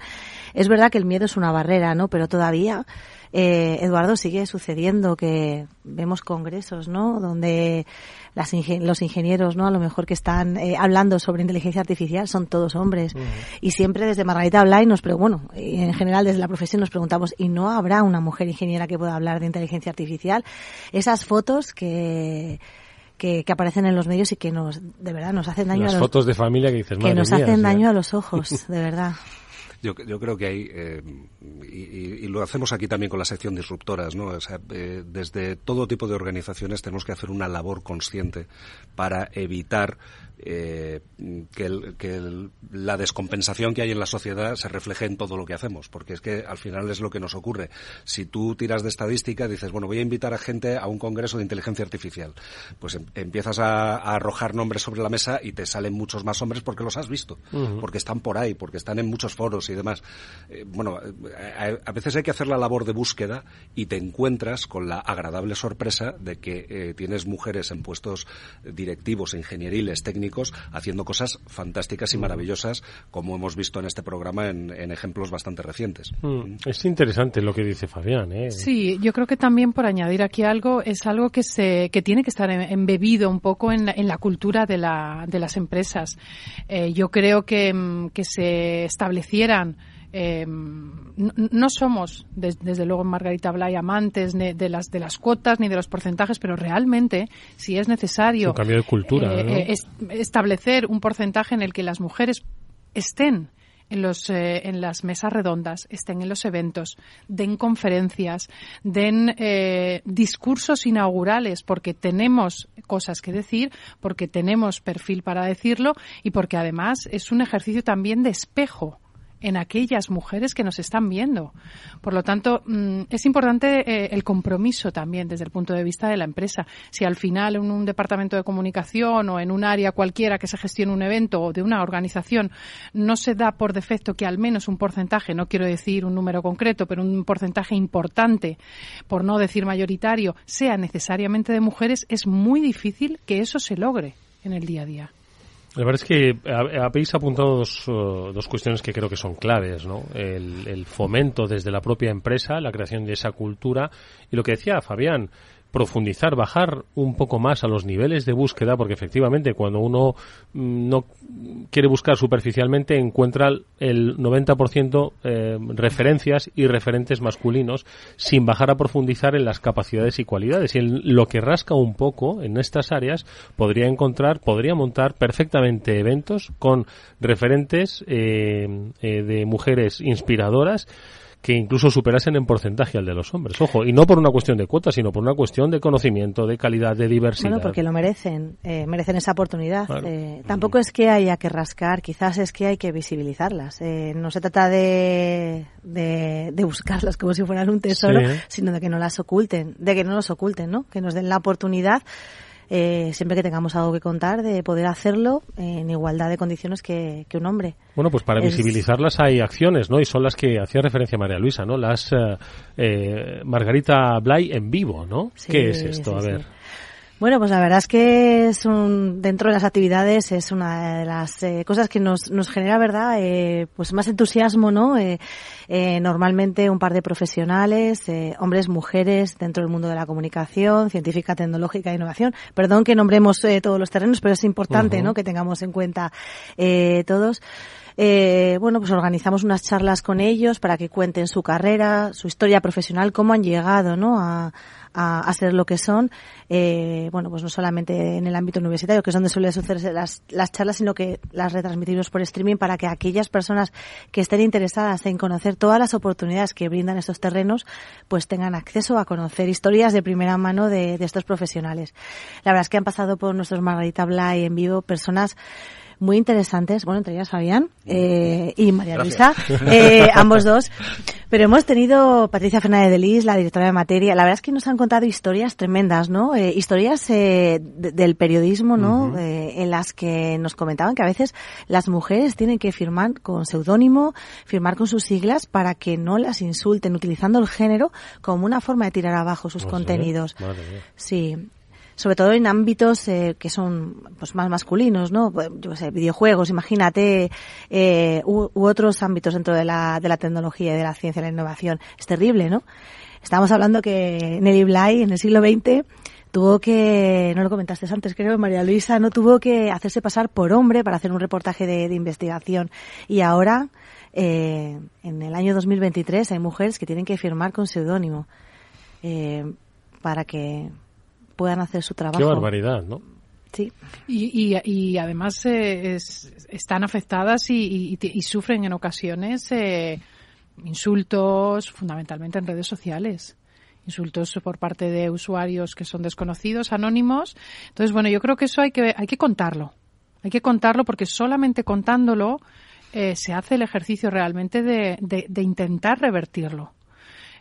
es verdad que el miedo es una barrera, ¿no? Pero todavía eh, Eduardo, sigue sucediendo que vemos congresos, ¿no? Donde las los ingenieros, ¿no? A lo mejor que están eh, hablando sobre inteligencia artificial son todos hombres. Y siempre desde Margarita Blay nos bueno, en general desde la profesión nos preguntamos, ¿y no habrá una mujer ingeniera que pueda hablar de inteligencia artificial? Esas fotos que que, aparecen en los medios y que nos de verdad nos hacen daño
las
a los,
fotos de familia que dices
que nos hacen daño a los ojos de verdad
Yo, yo creo que hay, eh, y, lo hacemos aquí también con la sección disruptoras, ¿no? O sea, eh, desde todo tipo de organizaciones tenemos que hacer una labor consciente para evitar eh, que, que la descompensación que hay en la sociedad se refleje en todo lo que hacemos, porque es que al final es lo que nos ocurre. Si tú tiras de estadística, dices, bueno, voy a invitar a gente a un congreso de inteligencia artificial, pues em, empiezas a, arrojar nombres sobre la mesa y te salen muchos más hombres porque los has visto, porque están por ahí, porque están en muchos foros y demás. Eh, bueno, eh, a, veces hay que hacer la labor de búsqueda y te encuentras con la agradable sorpresa de que tienes mujeres en puestos directivos, ingenieriles, técnicos, haciendo cosas fantásticas y maravillosas, como hemos visto en este programa en, ejemplos bastante recientes.
Mm, es interesante lo que dice Fabián. ¿eh?
Sí, yo creo que también por añadir aquí algo, es algo que, se, que tiene que estar embebido un poco en la, en la cultura de, la, de las empresas. Eh, yo creo que, mm, que se establecieran eh, no, somos, desde luego en Margarita Blay, amantes de las, de las cuotas ni de los porcentajes, pero realmente, si es necesario
de cultura,
eh, establecer un porcentaje en el que las mujeres estén en, los, eh, en las mesas redondas, estén en los eventos, den conferencias, den eh, discursos inaugurales, porque tenemos cosas que decir, porque tenemos perfil para decirlo y porque además es un ejercicio también de espejo en aquellas mujeres que nos están viendo. Por lo tanto, mm, es importante eh, el compromiso también desde el punto de vista de la empresa. Si al final en un departamento de comunicación o en un área cualquiera que se gestione un evento o de una organización no se da por defecto que al menos un porcentaje, no quiero decir un número concreto, pero un porcentaje importante, por no decir mayoritario, sea necesariamente de mujeres, es muy difícil que eso se logre en el día a día.
La verdad es que habéis apuntado dos, uh, dos cuestiones que creo que son claves, ¿no? El, el, fomento desde la propia empresa, la creación de esa cultura y lo que decía Fabián, profundizar, bajar un poco más a los niveles de búsqueda, porque efectivamente cuando uno mm, no quiere buscar superficialmente encuentra el 90% eh, referencias y referentes masculinos sin bajar a profundizar en las capacidades y cualidades. Y en lo que rasca un poco en estas áreas podría encontrar, podría montar perfectamente eventos con referentes eh, eh, de mujeres inspiradoras que incluso superasen en porcentaje al de los hombres. Ojo, y no por una cuestión de cuotas, sino por una cuestión de conocimiento, de calidad, de diversidad.
Bueno, porque lo merecen, eh, merecen esa oportunidad. Eh, tampoco es que haya que rascar, quizás es que hay que visibilizarlas. Eh, no se trata de, de, buscarlas como si fueran un tesoro, sino de que no las oculten, de que no los oculten, ¿no? Que nos den la oportunidad eh, siempre que tengamos algo que contar, de poder hacerlo en igualdad de condiciones que, un hombre.
Bueno, pues para visibilizarlas hay acciones, ¿no? Y son las que hacía referencia María Luisa, ¿no? Las eh, eh, Margarita Blay en vivo, ¿no? ¿Qué es esto? A ver.
Bueno, pues la verdad es que es un, dentro de las actividades es una de las eh, cosas que nos, nos genera, ¿verdad? Eh, pues más entusiasmo, ¿no? Eh, eh, normalmente un par de profesionales, eh, hombres, mujeres, dentro del mundo de la comunicación, científica, tecnológica e innovación. Perdón que nombremos todos los terrenos, pero es importante, ¿no? Que tengamos en cuenta todos. Eh, bueno, pues organizamos unas charlas con ellos para que cuenten su carrera, su historia profesional, cómo han llegado, ¿no? A, a, ser lo que son, eh, bueno, pues no solamente en el ámbito universitario, que es donde suelen sucederse las, las charlas, sino que las retransmitimos por streaming para que aquellas personas que estén interesadas en conocer todas las oportunidades que brindan estos terrenos, pues tengan acceso a conocer historias de primera mano de, de estos profesionales. La verdad es que han pasado por nuestros Margarita Blay en vivo personas muy interesantes, bueno, entre ellas Fabián eh, y María Luisa, eh, ambos dos. Pero hemos tenido Patricia Fernández de Lis, la directora de materia. La verdad es que nos han contado historias tremendas, ¿no? Eh, historias eh, de- del periodismo, ¿no? Eh, en las que nos comentaban que a veces las mujeres tienen que firmar con seudónimo, firmar con sus siglas para que no las insulten, utilizando el género como una forma de tirar abajo sus
sé,
contenidos. Sí. Sobre todo en ámbitos eh, que son pues más masculinos, ¿no? Pues, Yo sé, videojuegos, imagínate, eh, u, otros ámbitos dentro de la, de la tecnología y de la ciencia y la innovación. Es terrible, ¿no? Estábamos hablando que Nelly Bly en el siglo XX tuvo que, no lo comentaste antes, creo, María Luisa, no tuvo que hacerse pasar por hombre para hacer un reportaje de, de investigación. Y ahora, eh, en el año 2023, hay mujeres que tienen que firmar con seudónimo eh, para que puedan hacer su trabajo.
Qué barbaridad, ¿no?
Sí.
Y, y, y además eh, es- están afectadas y, y- y sufren en ocasiones eh, insultos, fundamentalmente en redes sociales. Insultos por parte de usuarios que son desconocidos, anónimos. Entonces, bueno, yo creo que eso hay que, hay que contarlo. Hay que contarlo porque solamente contándolo eh, se hace el ejercicio realmente de, de- de intentar revertirlo.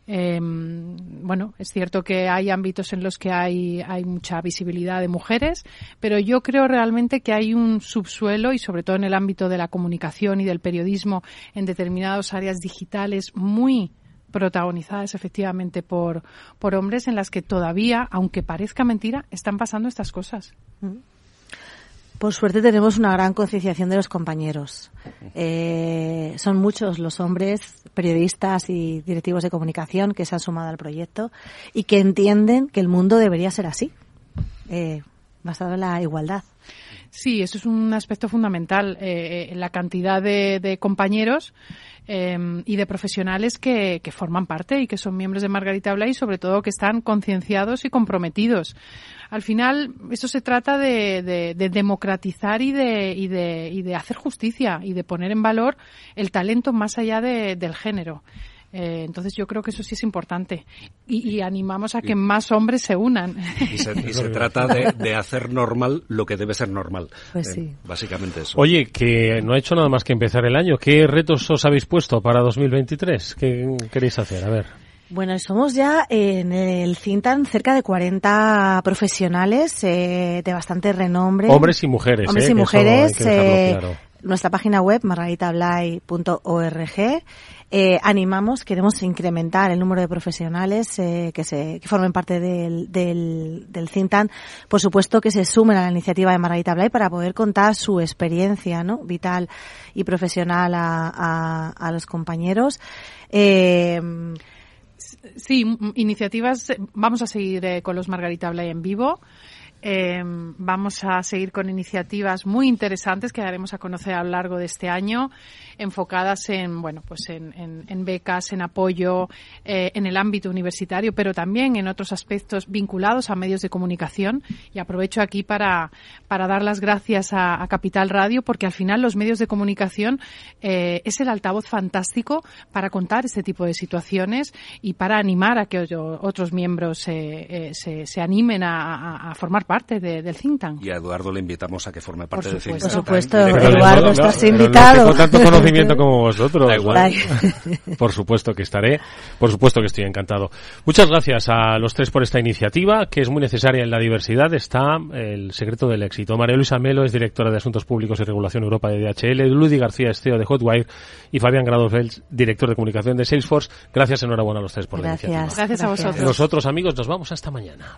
Eh, bueno, es cierto que hay ámbitos en los que hay, hay mucha visibilidad de mujeres, pero yo creo realmente que hay un subsuelo y sobre todo en el ámbito de la comunicación y del periodismo en determinadas áreas digitales muy protagonizadas efectivamente por, por hombres en las que todavía, aunque parezca mentira, están pasando estas cosas.
Por suerte tenemos una gran concienciación de los compañeros. Eh, son muchos los hombres, periodistas y directivos de comunicación que se han sumado al proyecto y que entienden que el mundo debería ser así, eh, basado en la igualdad.
Sí, eso es un aspecto fundamental. eh, eh, la cantidad de, de compañeros eh, y de profesionales que, que forman parte y que son miembros de Margarita Bla y sobre todo que están concienciados y comprometidos. Al final, eso se trata de, de- de democratizar y de, y, de, y de hacer justicia y de poner en valor el talento más allá de- del género. Eh, entonces yo creo que eso sí es importante y, y animamos a que más hombres se unan.
Y se, y se trata de, de hacer normal lo que debe ser normal.
Pues
Eh,
sí.
básicamente eso.
Oye, que no ha hecho nada más que empezar el año. ¿Qué retos os habéis puesto para 2023? ¿Qué queréis hacer? A ver.
Bueno, somos ya en el Cintan cerca de 40 profesionales eh, de bastante renombre.
Hombres y mujeres,
Hombres
¿eh?
y
Que eso hay
mujeres. eh,
claro.
Nuestra página web, margaritablay.org. Eh, animamos, queremos incrementar el número de profesionales eh, que, se, que formen parte del, del, del think. Por supuesto que se sumen a la iniciativa de Margarita Blay para poder contar su experiencia ¿no? vital y profesional a, a, a los compañeros. Eh,
Sí, iniciativas. Vamos a seguir eh, con los Margarita Blay en vivo. Eh, vamos a seguir con iniciativas muy interesantes que daremos a conocer a lo largo de este año, enfocadas en, bueno, pues en, becas, en apoyo, eh, en el ámbito universitario, pero también en otros aspectos vinculados a medios de comunicación. Y aprovecho aquí para, para dar las gracias a, Capital Radio, porque al final los medios de comunicación eh, es el altavoz fantástico para contar este tipo de situaciones y para animar a que otros miembros se, se animen a formar parte de- del think tank.
Y a Eduardo le invitamos a que forme parte del think
Por supuesto. Eduardo, estás invitado.
Tengo tanto conocimiento como vosotros.
Da igual.
Por supuesto que estaré. Por supuesto que estoy encantado. Muchas gracias a los tres por esta iniciativa, que es muy necesaria en la diversidad. Está el secreto del éxito. María Luisa Melo es directora de Asuntos Públicos y Regulación Europa de DHL. Ludi García es CEO de Hotwire. Y Fabián Gradofels, director de comunicación de Salesforce. Gracias, enhorabuena a los tres por la
Gracias.
iniciativa.
Gracias a vosotros.
Nosotros, amigos, nos vamos hasta mañana.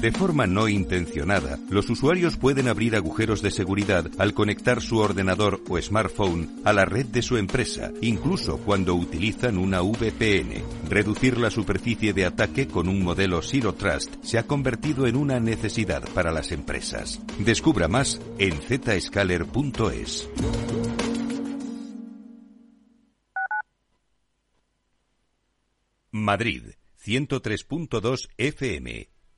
De forma no intencionada, los usuarios pueden abrir agujeros de seguridad al conectar su ordenador o smartphone a la red de su empresa, incluso cuando utilizan una VPN. Reducir la superficie de ataque con un modelo Zero Trust se ha convertido en una necesidad para las empresas. Descubra más en zscaler.es. Madrid, 103.2 FM,